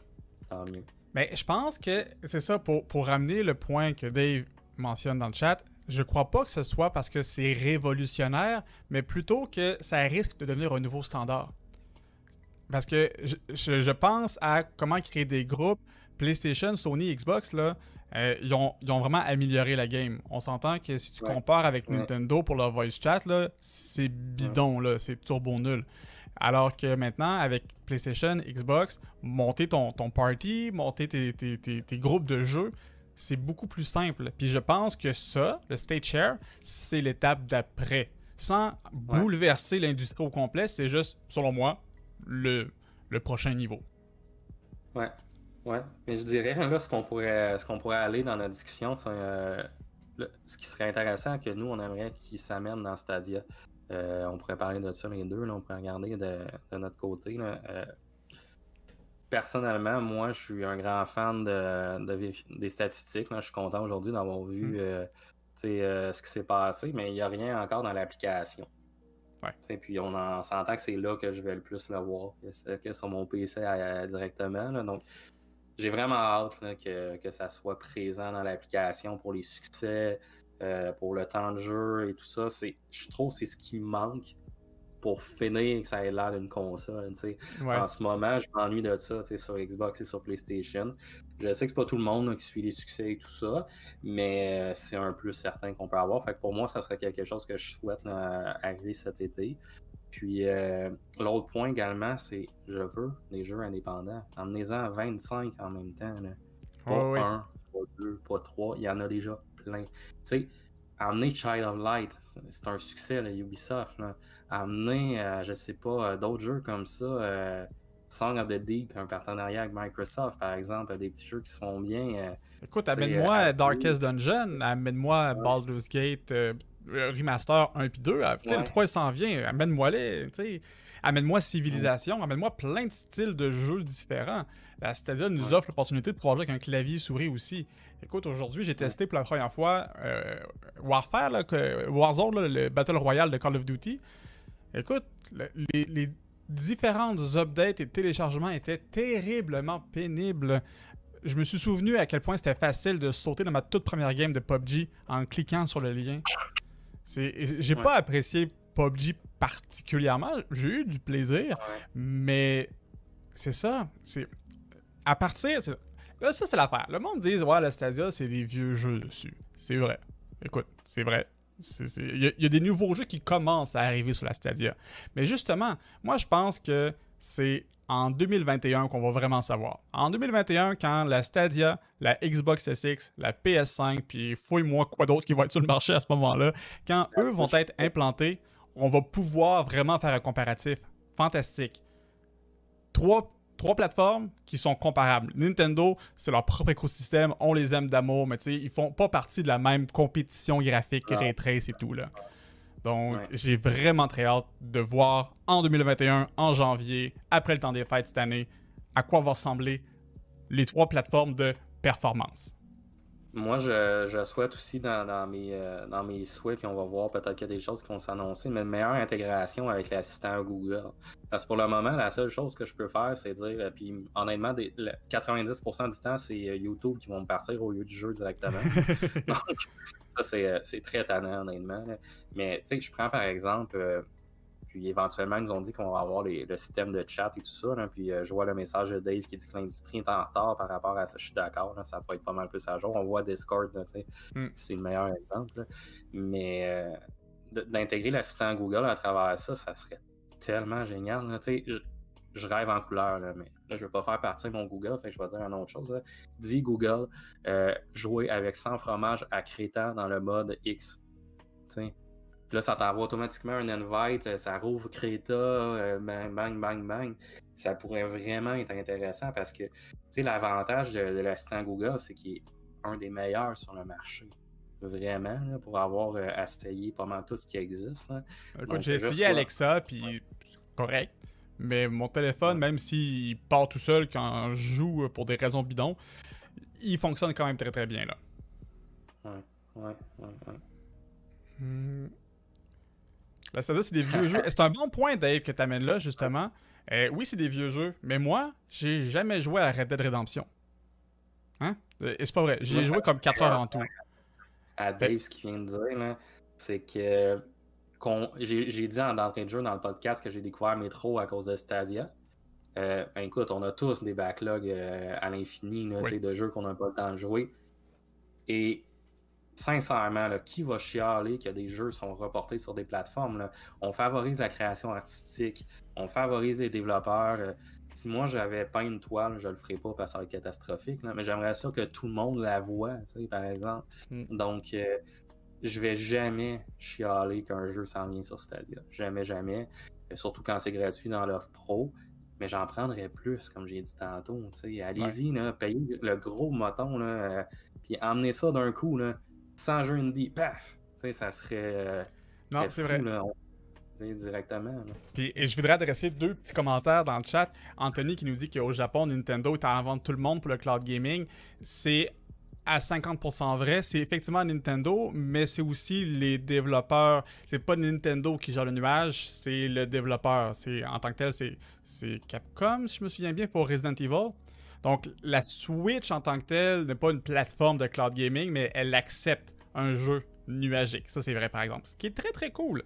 Speaker 2: tant mieux.
Speaker 1: Mais je pense que c'est ça, pour, pour ramener le point que Dave mentionne dans le chat, je crois pas que ce soit parce que c'est révolutionnaire, mais plutôt que ça risque de devenir un nouveau standard. Parce que je, je pense à comment créer des groupes, PlayStation, Sony, Xbox, là, euh, ils, ont, vraiment amélioré la game. On s'entend que si tu compares avec Nintendo pour leur voice chat, c'est bidon, là, c'est turbo nul. Alors que maintenant, avec PlayStation, Xbox, monter ton, ton party, monter tes, tes, groupes de jeux, c'est beaucoup plus simple. Puis je pense que ça, le state share, c'est l'étape d'après. Sans bouleverser l'industrie au complet, c'est juste, selon moi, le, le prochain niveau.
Speaker 2: Ouais. Ouais, mais je dirais là ce qu'on pourrait ce qu'on pourrait aller dans notre discussion, c'est euh, ce qui serait intéressant que nous on aimerait qu'ils s'amènent dans Stadia. Euh, on pourrait parler de ça les deux, là, on pourrait regarder de, notre côté. Euh, personnellement, moi je suis un grand fan de, des statistiques. Je suis content aujourd'hui d'avoir vu mm. ce qui s'est passé, mais il n'y a rien encore dans l'application. Ouais. Puis on, s'entend que c'est là que je vais le plus le voir que, sur mon PC directement. Donc j'ai vraiment hâte que, que, ça soit présent dans l'application pour les succès, euh, pour le temps de jeu et tout ça. Je trouve que c'est ce qui manque pour finir que ça ait l'air d'une console. En ce moment, je m'ennuie de ça sur Xbox et sur PlayStation. Je sais que c'est pas tout le monde qui suit les succès et tout ça, mais euh, c'est un plus certain qu'on peut avoir. Fait pour moi, ça serait quelque chose que je souhaite arriver cet été. Puis euh, l'autre point également, c'est je veux des jeux indépendants. Emmenez-en 25 en même temps. Pas un, pas deux, pas trois. Il y en a déjà plein. Tu sais, amener Child of Light, c'est un succès de Ubisoft. Là. Amener, euh, je sais pas, euh, d'autres jeux comme ça. Song of the Deep, un partenariat avec Microsoft, par exemple, des petits jeux qui se font bien.
Speaker 1: Écoute, amène-moi Darkest Dungeon, amène-moi Baldur's Gate euh, remaster 1 puis 2. Le 3 s'en vient. Amène-moi les. Amène-moi Civilisation. Amène-moi plein de styles de jeux différents. La Stadia nous offre l'opportunité de pouvoir jouer avec un clavier souris aussi. Écoute, aujourd'hui, j'ai testé pour la première fois euh, Warfare, Warzone, le Battle Royale de Call of Duty. Écoute, les, les différentes updates et téléchargements étaient terriblement pénibles je me suis souvenu à quel point c'était facile de sauter dans ma toute première game de PUBG en cliquant sur le lien. J'ai pas apprécié PUBG particulièrement. J'ai eu du plaisir, mais c'est ça. C'est à partir. Là, ça, c'est l'affaire. Le monde dit, ouais, la Stadia, c'est des vieux jeux dessus. C'est vrai. Écoute, c'est vrai. Il y, a des nouveaux jeux qui commencent à arriver sur la Stadia. Mais justement, moi, je pense que c'est en 2021 qu'on va vraiment savoir. En 2021, quand la Stadia, la Xbox SX, la PS5, puis fouille-moi quoi d'autre qui va être sur le marché à ce moment-là, quand eux vont être implantés, on va pouvoir vraiment faire un comparatif fantastique. Trois, trois plateformes qui sont comparables. Nintendo, c'est leur propre écosystème, on les aime d'amour, mais tu sais, ils font pas partie de la même compétition graphique, ray trace et tout là. Donc, j'ai vraiment très hâte de voir en 2021, en janvier, après le temps des fêtes cette année, à quoi vont ressembler les trois plateformes de performance.
Speaker 2: Moi, je, souhaite aussi dans, mes, euh, dans mes souhaits, puis on va voir peut-être qu'il y a des choses qui vont s'annoncer, mais une meilleure intégration avec l'assistant Google. Parce que pour le moment, la seule chose que je peux faire, c'est dire, euh, puis honnêtement, 90% du temps, c'est euh, YouTube qui vont me partir au lieu du jeu directement. Donc, ça, c'est très tannant, honnêtement. Mais tu sais, je prends par exemple puis éventuellement, ils nous ont dit qu'on va avoir le système de chat et tout ça. puis euh, je vois le message de Dave qui dit que l'industrie est en retard par rapport à ça. Je suis d'accord, ça peut être pas mal plus à jour. On voit Discord, mm. c'est le meilleur exemple. Mais euh, d'intégrer l'assistant Google à travers ça, ça serait tellement génial. je, rêve en couleur, mais là, je ne veux pas faire partir mon Google, fait je vais dire une autre chose. Dis Google, euh, jouer avec 100 fromages à Crétan dans le mode X. Puis là, ça t'envoie automatiquement un invite, euh, ça rouvre Creta, euh, bang, bang, bang, bang. Ça pourrait vraiment être intéressant parce que, l'avantage de, l'assistant Google, c'est qu'il est un des meilleurs sur le marché. Vraiment, pour avoir euh, essayé pas mal tout ce qui existe.
Speaker 1: Écoute, j'ai essayé Alexa, puis correct. Mais mon téléphone, même s'il part tout seul quand je joue pour des raisons bidons, il fonctionne quand même très très bien là.
Speaker 2: Ouais, ouais, ouais, ouais.
Speaker 1: Hmm. C'est-à-dire, c'est des vieux jeux. C'est un bon point, Dave, que tu amènes là, justement. Euh, oui, c'est des vieux jeux, mais moi, j'ai jamais joué à Red Dead Redemption. Hein? Euh, et c'est pas vrai. J'ai joué comme 4 heures en tout.
Speaker 2: À Dave, ce qu'il vient de dire, c'est que j'ai dit en entrée de jeu dans le podcast que j'ai découvert Metro à cause de Stadia. Euh, ben, écoute, on a tous des backlogs à l'infini de jeux qu'on n'a pas le temps de jouer. Et sincèrement, qui va chialer que des jeux sont reportés sur des plateformes? On favorise la création artistique, on favorise les développeurs. Euh, si moi j'avais pas une toile, je le ferais pas parce que ça va être catastrophique, mais j'aimerais ça que tout le monde la voit, par exemple. Mm. Donc, euh, je vais jamais chialer qu'un jeu s'en vient sur Stadia. Jamais, jamais. surtout quand c'est gratuit dans l'offre pro. Mais j'en prendrais plus, comme j'ai dit tantôt. Allez-y, payez le gros moton, là, euh, puis emmenez ça d'un coup. Là sans jeu indie, paf! Ça serait. Euh,
Speaker 1: non, c'est vrai.
Speaker 2: directement.
Speaker 1: Puis, et je voudrais adresser deux petits commentaires dans le chat. Anthony qui nous dit qu'au Japon, Nintendo est en vente tout le monde pour le cloud gaming. C'est à 50% vrai. C'est effectivement Nintendo, mais c'est aussi les développeurs. C'est pas Nintendo qui gère le nuage, c'est le développeur. C'est en tant que tel, c'est Capcom, si je me souviens bien, pour Resident Evil. Donc, la Switch en tant que telle n'est pas une plateforme de cloud gaming, mais elle accepte un jeu nuagique. Ça, c'est vrai, par exemple. Ce qui est très, très cool.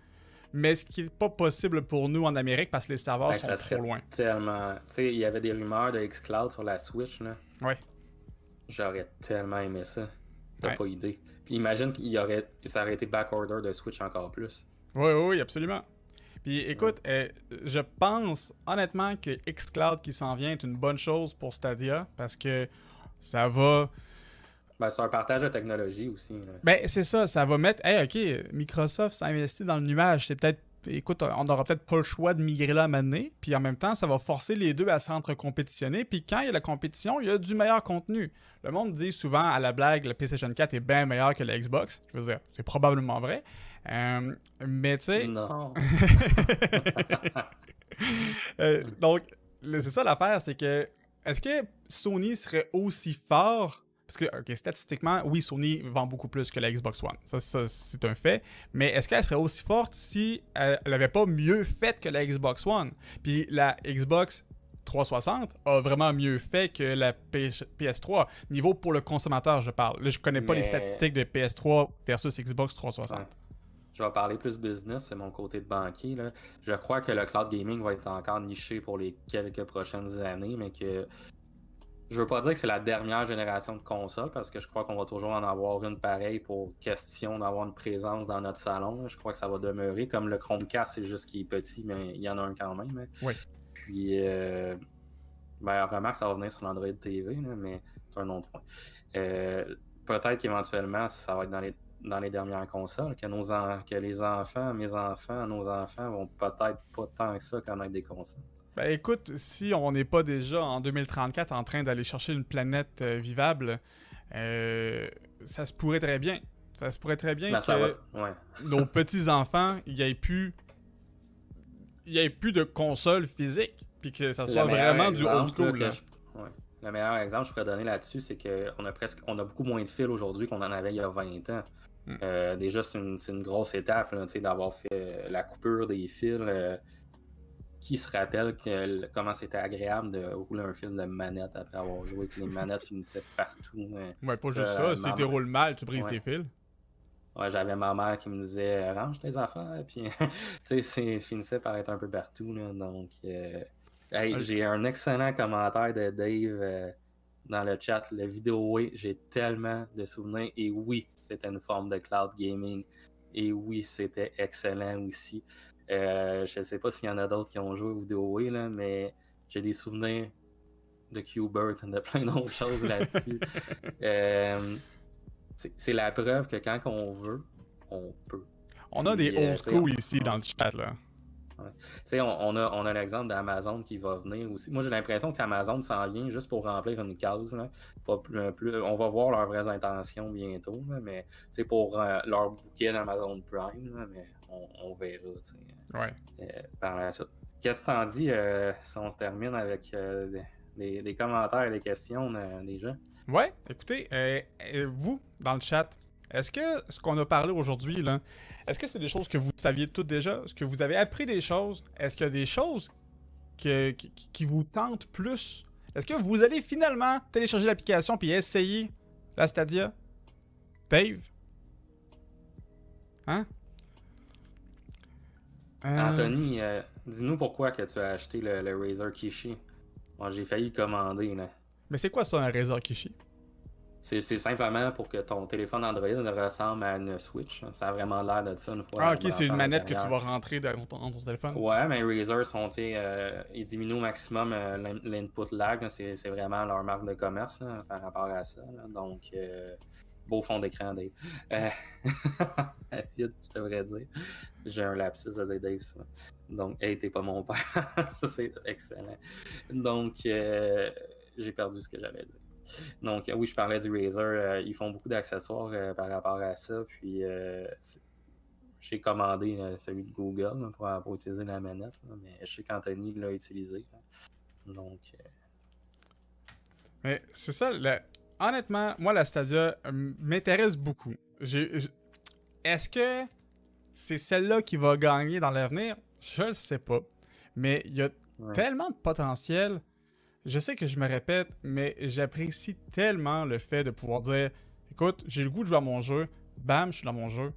Speaker 1: Mais ce qui n'est pas possible pour nous en Amérique parce que les serveurs ben, sont trop loin.
Speaker 2: Tellement. Tu sais, il y avait des rumeurs de xCloud sur la Switch, là.
Speaker 1: Ouais.
Speaker 2: J'aurais tellement aimé ça. T'as pas idée. Puis imagine qu'il y aurait... ça aurait été backorder de Switch encore plus.
Speaker 1: Oui, oui, absolument. Puis écoute, euh, je pense honnêtement que xCloud qui s'en vient est une bonne chose pour Stadia parce que ça va.
Speaker 2: Ben, c'est un partage de technologie aussi.
Speaker 1: Ben, c'est ça, ça va mettre. Hey, ok, Microsoft s'investit dans le nuage. C'est peut-être. Écoute, on n'aura peut-être pas le choix de migrer là à mener. Puis en même temps, ça va forcer les deux à s'entre-compétitionner. Puis quand il y a la compétition, il y a du meilleur contenu. Le monde dit souvent à la blague, la PlayStation 4 est bien meilleur que la Xbox. Je veux dire, c'est probablement vrai. Euh, mais tu sais.
Speaker 2: Non.
Speaker 1: Euh, donc, le- c'est ça l'affaire, c'est que est-ce que Sony serait aussi fort parce que, ok, statistiquement, oui, Sony vend beaucoup plus que la Xbox One. Ça, ça, c'est un fait. Mais est-ce qu'elle serait aussi forte si elle n'avait pas mieux fait que la Xbox One? Puis la Xbox 360 a vraiment mieux fait que la PS- PS3. Niveau pour le consommateur, je parle. Là, je connais pas les statistiques de PS3 versus Xbox 360.
Speaker 2: Ouais. Je vais parler plus business, c'est mon côté de banquier. Là. Je crois que le cloud gaming va être encore niché pour les quelques prochaines années, mais que je veux pas dire que c'est la dernière génération de consoles, parce que je crois qu'on va toujours en avoir une pareille pour question d'avoir une présence dans notre salon. Je crois que ça va demeurer. Comme le Chromecast, c'est juste qu'il est petit, mais il y en a un quand même. hein.
Speaker 1: Oui.
Speaker 2: Puis, euh, ben, remarque, ça va venir sur l'Android TV, là, mais c'est un autre point. Euh, Peut-être qu'éventuellement, ça va être dans les, dans les dernières consoles, que, nos en- que les enfants, mes enfants, nos enfants vont peut-être pas tant que ça connaître des consoles.
Speaker 1: Ben écoute, si on n'est pas déjà en 2034 en train d'aller chercher une planète euh, vivable, euh, ça se pourrait très bien. Ça se pourrait très bien
Speaker 2: Ben,
Speaker 1: que
Speaker 2: ouais.
Speaker 1: nos petits-enfants, il n'y ait plus... Il y ait plus de consoles physiques, puis que ça soit vraiment du old
Speaker 2: là,
Speaker 1: school. là.
Speaker 2: je- ouais. Le meilleur exemple que je pourrais donner là-dessus, c'est qu'on a presque on a beaucoup moins de fils aujourd'hui qu'on en avait il y a 20 ans.
Speaker 1: Hmm.
Speaker 2: Euh, déjà, c'est une, une grosse étape d'avoir fait la coupure des fils. Euh, qui se rappelle que, comment c'était agréable de rouler un film de manette après avoir joué, que les manettes finissaient partout. hein.
Speaker 1: Ouais, pas juste
Speaker 2: Euh,
Speaker 1: ça. Si tu roules mal, tu brises
Speaker 2: Ouais.
Speaker 1: tes fils.
Speaker 2: Ouais, j'avais ma mère qui me disait range tes affaires, puis tu sais, c'est- finissait par être un peu partout. Là, donc, euh, hey, j'ai un excellent commentaire de Dave euh, dans le chat. Le vidéo, oui, j'ai tellement de souvenirs. Et oui, c'était une forme de cloud gaming. Et oui, c'était excellent aussi. Euh, je sais pas s'il y en a d'autres qui ont joué au vidéo, là, mais j'ai des souvenirs de Qbert et de plein d'autres choses là-dessus. Euh, c'est c'est la preuve que quand on veut, on peut.
Speaker 1: On a des
Speaker 2: Puis, euh,
Speaker 1: old school
Speaker 2: on-
Speaker 1: ici dans le chat, là.
Speaker 2: On, on a, on a l'exemple d'Amazon qui va venir aussi. Moi, j'ai l'impression qu'Amazon s'en vient juste pour remplir une case. là. Pas plus, plus- on va voir leurs vraies intentions bientôt, là, mais sais, pour euh, leur bouquet d'Amazon Prime, là, mais on, on verra
Speaker 1: Ouais.
Speaker 2: euh, par la suite. Qu'est-ce que t'en dis euh, si on se termine avec euh, des, commentaires et des questions des gens?
Speaker 1: Ouais, écoutez, vous, dans le chat, est-ce que ce qu'on a parlé aujourd'hui, là, est-ce que c'est des choses que vous saviez toutes déjà? Est-ce que vous avez appris des choses? Est-ce qu'il y a des choses que- qui, qui- qui vous tentent plus? Est-ce que vous allez finalement télécharger l'application puis essayer la Stadia? Dave? Hein? Euh,
Speaker 2: Anthony, euh, dis-nous pourquoi que tu as acheté le, le Razer Kishi. Bon, j'ai failli commander. Là.
Speaker 1: Mais c'est quoi ça, un Razer Kishi?
Speaker 2: C'est, simplement pour que ton téléphone Android ressemble à une Switch. Ça a vraiment l'air de ça une fois.
Speaker 1: Ah, ok, c'est une manette que tu vas rentrer dans ton, dans ton téléphone.
Speaker 2: Ouais, mais Razer sont, euh, ils diminuent au maximum euh, l'in- l'input lag. C'est, c'est vraiment leur marque de commerce là, par rapport à ça. là. Donc, euh, beau fond d'écran, Dave. Euh, je devrais dire. J'ai un lapsus de dire Dave. Donc, hey, t'es pas mon père. C'est excellent. Donc, euh, j'ai perdu ce que j'avais dit. Donc, oui, je parlais du Razer. euh, ils font beaucoup d'accessoires par rapport à ça. Puis, j'ai commandé celui de Google pour, utiliser la manette. mais je sais qu'Anthony l'a utilisé. Donc,
Speaker 1: Mais c'est ça, le- honnêtement, moi, la Stadia euh, m'intéresse beaucoup. Est-ce que c'est celle-là qui va gagner dans l'avenir? Je ne sais pas. Mais il y a
Speaker 2: ouais.
Speaker 1: tellement de potentiel. Je sais que je me répète, mais j'apprécie tellement le fait de pouvoir dire écoute, j'ai le goût de jouer à mon jeu, bam, je suis dans mon jeu.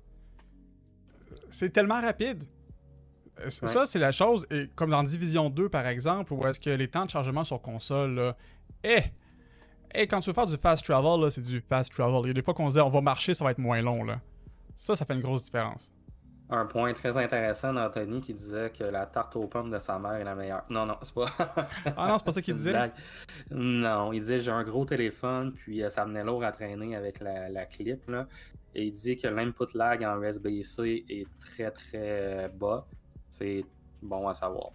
Speaker 1: C'est tellement rapide. Euh,
Speaker 2: Ouais.
Speaker 1: Ça, c'est la chose, et comme dans Division 2 par exemple, où est-ce que les temps de chargement sur console, là, eh, eh, quand tu veux faire du fast travel, là, c'est du fast travel. Il y a des fois qu'on se dit on va marcher, ça va être moins long. Là. Ça, ça fait une grosse différence.
Speaker 2: Un point très intéressant d'Anthony qui disait que la tarte aux pommes de sa mère est la meilleure. Non, non, c'est pas.
Speaker 1: Ah non, c'est pas ça qu'il disait?
Speaker 2: blague. Non, il disait j'ai un gros téléphone, puis euh, ça venait lourd à traîner avec la, la clip. Là. Et il dit que l'input lag en USB-C est très très euh, bas. C'est bon à savoir.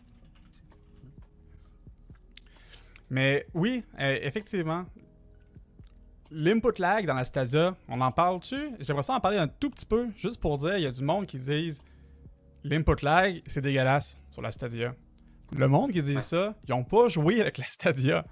Speaker 1: Mais oui, euh, effectivement. L'input lag dans la Stadia, on en parle-tu? J'aimerais ça en parler un tout petit peu, juste pour dire, il y a du monde qui disent l'input lag, c'est dégueulasse sur la Stadia. Le monde qui dit ça, ils ont pas joué avec la Stadia.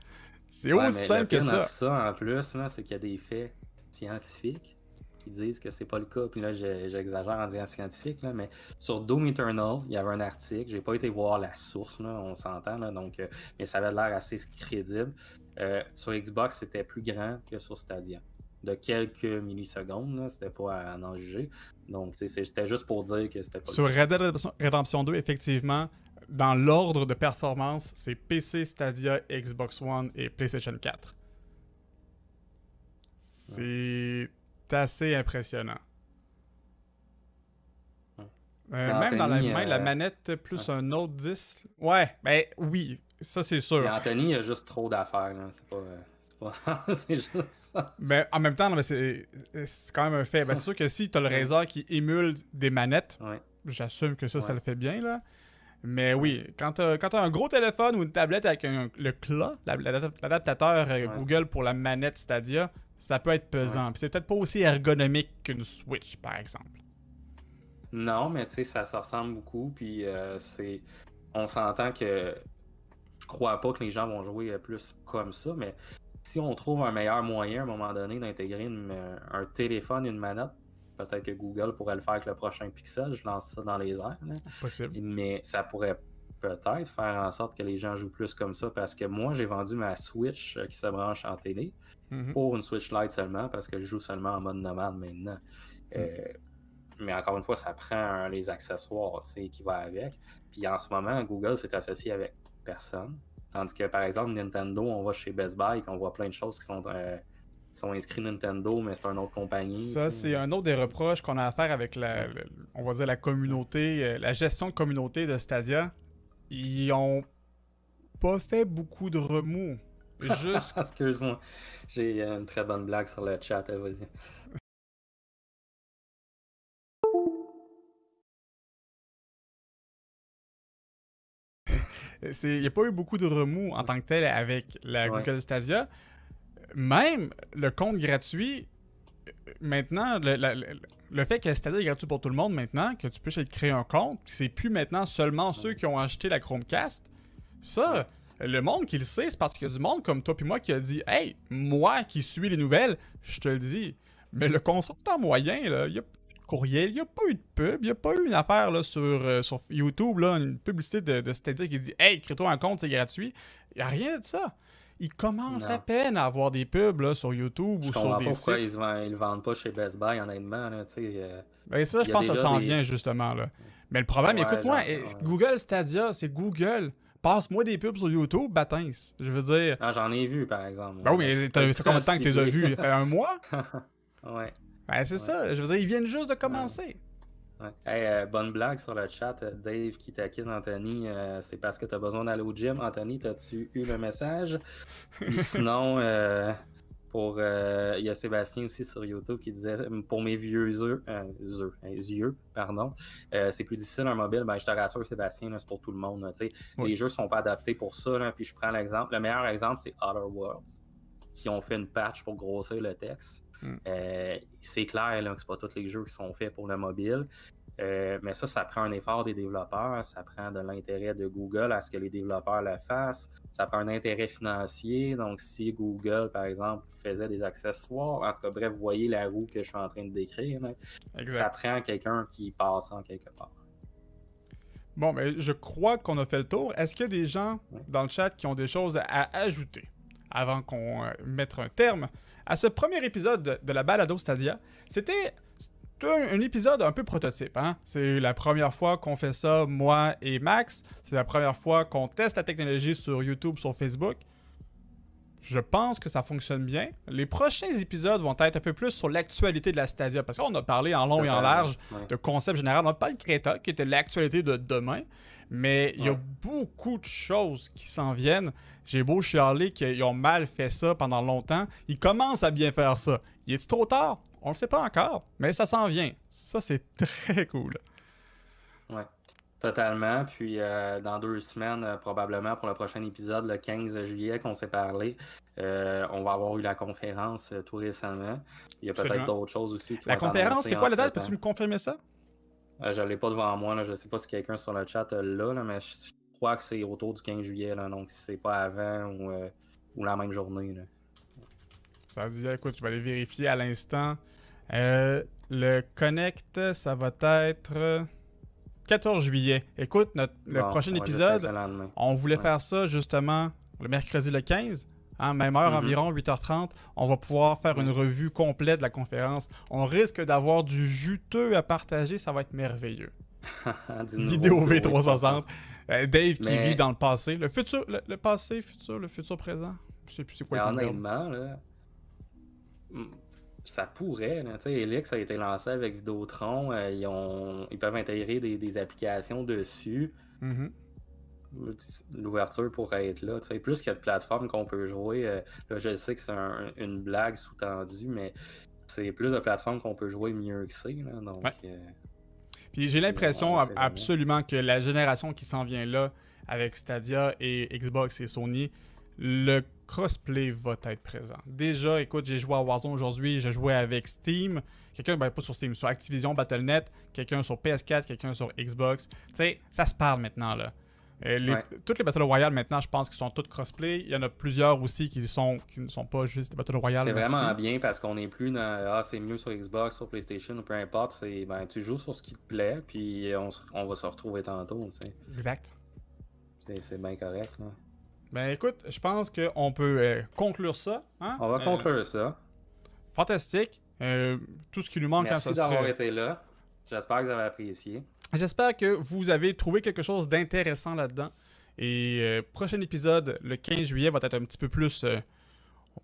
Speaker 1: C'est
Speaker 2: Ouais,
Speaker 1: aussi simple
Speaker 2: le
Speaker 1: que ça.
Speaker 2: ça, en plus, c'est qu'il y a des faits scientifiques qui disent que c'est pas le cas. Puis là, j'exagère en disant scientifique, là, mais sur Doom Eternal, il y avait un article. J'ai pas été voir la source, là, on s'entend, donc, euh, mais ça avait l'air assez crédible. Euh, sur Xbox, c'était plus grand que sur Stadia. De quelques millisecondes, c'était pas à, en juger. Donc, c'était juste pour dire que c'était pas
Speaker 1: Sur. Red Dead Redemption 2, effectivement, dans l'ordre de performance, c'est PC, Stadia, Xbox One et PlayStation 4. C'est assez impressionnant. Euh,
Speaker 2: Mais
Speaker 1: même dans la, même la
Speaker 2: euh,
Speaker 1: manette plus un autre 10. Ouais, ben oui, ça c'est sûr.
Speaker 2: Mais Anthony, il a juste trop d'affaires. C'est pas. c'est pas- c'est juste ça.
Speaker 1: Mais en même temps, c'est quand même un fait. Ben, c'est sûr que si tu as le Razer qui émule des manettes,
Speaker 2: Ouais.
Speaker 1: j'assume que ça, ça le fait bien, là. Mais oui, quand tu as, un gros téléphone ou une tablette avec un- le CLA, la- la- l'adaptateur euh,
Speaker 2: Ouais.
Speaker 1: Google pour la manette Stadia, ça peut être pesant. Puis c'est peut-être pas aussi ergonomique qu'une Switch, par exemple.
Speaker 2: Non, mais tu sais, ça se ressemble beaucoup. Puis euh, c'est. On s'entend que. Je crois pas que les gens vont jouer euh, plus comme ça, mais si on trouve un meilleur moyen à un moment donné d'intégrer un téléphone et une manette, peut-être que Google pourrait le faire avec le prochain Pixel. Je lance ça dans les airs. là.
Speaker 1: Possible.
Speaker 2: Mais ça pourrait peut-être faire en sorte que les gens jouent plus comme ça parce que moi, j'ai vendu ma Switch euh, qui se branche en télé
Speaker 1: Mhm.
Speaker 2: pour une Switch Lite seulement parce que je joue seulement en mode nomade maintenant. Euh, mais encore une fois, ça prend les accessoires qui va avec. Puis en ce moment, Google s'est associé avec personne. Tandis que par exemple, Nintendo, on va chez Best Buy et on voit plein de choses qui sont, euh, sont inscrites Nintendo, mais c'est une autre compagnie.
Speaker 1: Ça, c'est un autre des reproches qu'on a à faire avec la, le- on va dire la communauté, euh, la gestion de communauté de Stadia. Ils ont pas fait beaucoup de remous. Juste
Speaker 2: Excuse-moi, j'ai euh, une très bonne blague sur le chat, euh, vas-y.
Speaker 1: Il n'y a pas eu beaucoup de remous en tant que tel avec la
Speaker 2: Ouais.
Speaker 1: Google Stadia. Même le compte gratuit, maintenant, le, fait que est gratuit pour tout le monde maintenant, que tu te créer un compte, c'est plus maintenant seulement ceux qui ont acheté la Chromecast. Ça, le monde qui le sait, c'est parce qu'il y a du monde comme toi puis moi qui a dit Hey, moi qui suis les nouvelles, je te le dis. Mais le consultant moyen, il y a pas de courriel, il n'y a pas eu de pub, il n'y a pas eu une affaire euh, sur YouTube, là, une publicité de, de Stadia qui dit Hey, crée-toi un compte, c'est gratuit. Il n'y a rien de ça. Il commence
Speaker 2: Non.
Speaker 1: à peine à avoir des pubs là, sur YouTube
Speaker 2: Je
Speaker 1: ou sur des
Speaker 2: pas pourquoi
Speaker 1: sites.
Speaker 2: ils, vendent- ils le vendent pas chez Best Buy, honnêtement. Là, tu sais, euh,
Speaker 1: Ben ça, je pense que ça s'en
Speaker 2: des-
Speaker 1: vient justement. Là. Mais le problème,
Speaker 2: Ouais,
Speaker 1: écoute-moi,
Speaker 2: ouais.
Speaker 1: Google Stadia, c'est Google. Passe-moi des pubs sur YouTube, Batins. Je veux dire.
Speaker 2: ah, j'en ai vu, par exemple.
Speaker 1: Ben oui, mais c'est combien de temps que tu les as vus? Ça fait un mois?
Speaker 2: ouais.
Speaker 1: Ben c'est
Speaker 2: Ouais.
Speaker 1: ça. Je veux dire, ils viennent juste de commencer.
Speaker 2: Ouais. Hey, euh, bonne blague sur le chat. euh, Dave qui taquine Anthony. euh, c'est parce que tu as besoin d'aller au gym. Anthony, t'as-tu eu le message? Puis sinon, euh, pour il y a Sébastien aussi sur YouTube qui disait pour mes vieux yeux, euh, yeux, yeux, pardon, c'est plus difficile un mobile. Ben, je te rassure, Sébastien, c'est pour tout le monde. là.
Speaker 1: Oui.
Speaker 2: Les jeux sont pas adaptés pour ça. là, puis je prends l'exemple. Le meilleur exemple, c'est Outer Worlds, qui ont fait une patch pour grossir le texte.
Speaker 1: Mm.
Speaker 2: Euh, c'est clair là, que c'est pas tous les jeux qui sont faits pour le mobile. Euh, mais ça, ça prend un effort des développeurs, ça prend de l'intérêt de Google à ce que les développeurs le fassent, ça prend un intérêt financier. Donc, si Google, par exemple, faisait des accessoires, en tout cas, bref, vous voyez la roue que je suis en train de décrire, là, ça prend quelqu'un qui passe en quelque part.
Speaker 1: Bon, mais je crois qu'on a fait le tour. Est-ce qu'il y a des gens dans le chat qui ont des choses à ajouter avant qu'on euh, mette un terme? À ce premier épisode de, la balado Stadia? C'était un, un épisode un peu prototype. Hein? C'est la première fois qu'on fait ça, moi et Max. C'est la première fois qu'on teste la technologie sur YouTube, sur Facebook. Je pense que ça fonctionne bien. Les prochains épisodes vont être un peu plus sur l'actualité de la Stadia, parce qu'on a parlé en long et en large de concept général. On n'a pas de Creta, qui était l'actualité de demain, mais il y a beaucoup de choses qui s'en viennent. J'ai beau chialer qu'ils ont mal fait ça pendant longtemps. Ils commencent à bien faire ça. Il est trop tard? On le sait pas encore, mais ça s'en vient. Ça, c'est très cool.
Speaker 2: Ouais. Totalement. Puis dans deux semaines, probablement pour le prochain épisode, le 15 juillet qu'on s'est parlé, on va avoir eu la conférence tout récemment. Il y a peut-être d'autres choses aussi.
Speaker 1: la conférence, c'est quoi la date? Peux-tu me confirmer ça?
Speaker 2: Je ne l'ai pas devant moi. Là. Je ne sais pas si quelqu'un sur le chat l'a, là, mais je, crois que c'est autour du 15 juillet. Là, donc si c'est pas avant ou, ou la même journée. Là.
Speaker 1: Ça dire, écoute, je vais aller vérifier à l'instant. Euh, le Connect, ça va être 14 juillet. Écoute, notre, le prochain épisode, on voulait faire ça justement le mercredi le 15. Hein, même heure, mm-hmm. environ 8h30, on va pouvoir faire une revue complète de la conférence. On risque d'avoir du juteux à partager, ça va être merveilleux. Vidéo V360. Euh, Dave qui vit dans le passé. Le futur, le, passé, futur, le futur présent. Je sais plus c'est quoi.
Speaker 2: honnêtement, là, ça pourrait. Là. Elix a été lancé avec Vidéotron. Euh, ils, ont... ils peuvent intégrer des, applications dessus.
Speaker 1: Mm-hmm.
Speaker 2: L'ouverture pourrait être là. Plus qu'il y a de plateformes qu'on peut jouer. Euh, là, je sais que c'est une blague sous-tendue, mais c'est plus de plateformes qu'on peut jouer mieux que c'est. Donc, euh,
Speaker 1: Puis j'ai l'impression absolument que la génération qui s'en vient là, avec Stadia et Xbox et Sony, le crossplay va être présent. Déjà, écoute, j'ai joué à Warzone aujourd'hui, j'ai joué avec Steam, quelqu'un, ben pas sur Steam, sur Activision, Battle.net, quelqu'un sur PS4, quelqu'un sur Xbox. Tu sais, ça se parle maintenant, là. Euh, toutes les Battle Royale maintenant, je pense qu'ils sont toutes crossplay. Il y en a plusieurs aussi qui, sont, qui ne sont pas juste des Battle Royale.
Speaker 2: C'est vraiment bien parce qu'on n'est plus dans Ah, c'est mieux sur Xbox, sur PlayStation ou peu importe. C'est ben, tu joues sur ce qui te plaît, puis on, on va se retrouver tantôt.
Speaker 1: Exact.
Speaker 2: C'est bien correct. Là.
Speaker 1: Ben écoute, je pense qu'on peut euh, conclure ça. Hein?
Speaker 2: On va conclure euh, ça.
Speaker 1: Fantastique. Euh, tout ce qui nous manque
Speaker 2: Merci
Speaker 1: hein,
Speaker 2: d'avoir été là. J'espère que vous avez apprécié.
Speaker 1: J'espère que vous avez trouvé quelque chose d'intéressant là-dedans. Et prochain épisode, le 15 juillet, va être un petit peu plus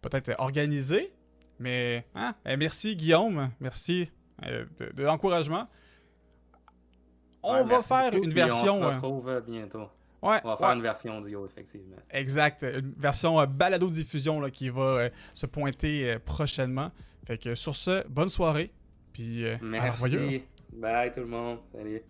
Speaker 1: peut-être organisé. Mais hein? Eh, merci Guillaume. Merci de, l'encouragement. On va faire une version.
Speaker 2: On se retrouve bientôt.
Speaker 1: Ouais,
Speaker 2: on va faire une version audio, effectivement.
Speaker 1: Exact. Une version euh, balado-diffusion qui va euh, se pointer euh, prochainement. Fait que sur ce, bonne soirée. Puis,
Speaker 2: Merci. Bye tout le monde. Salut.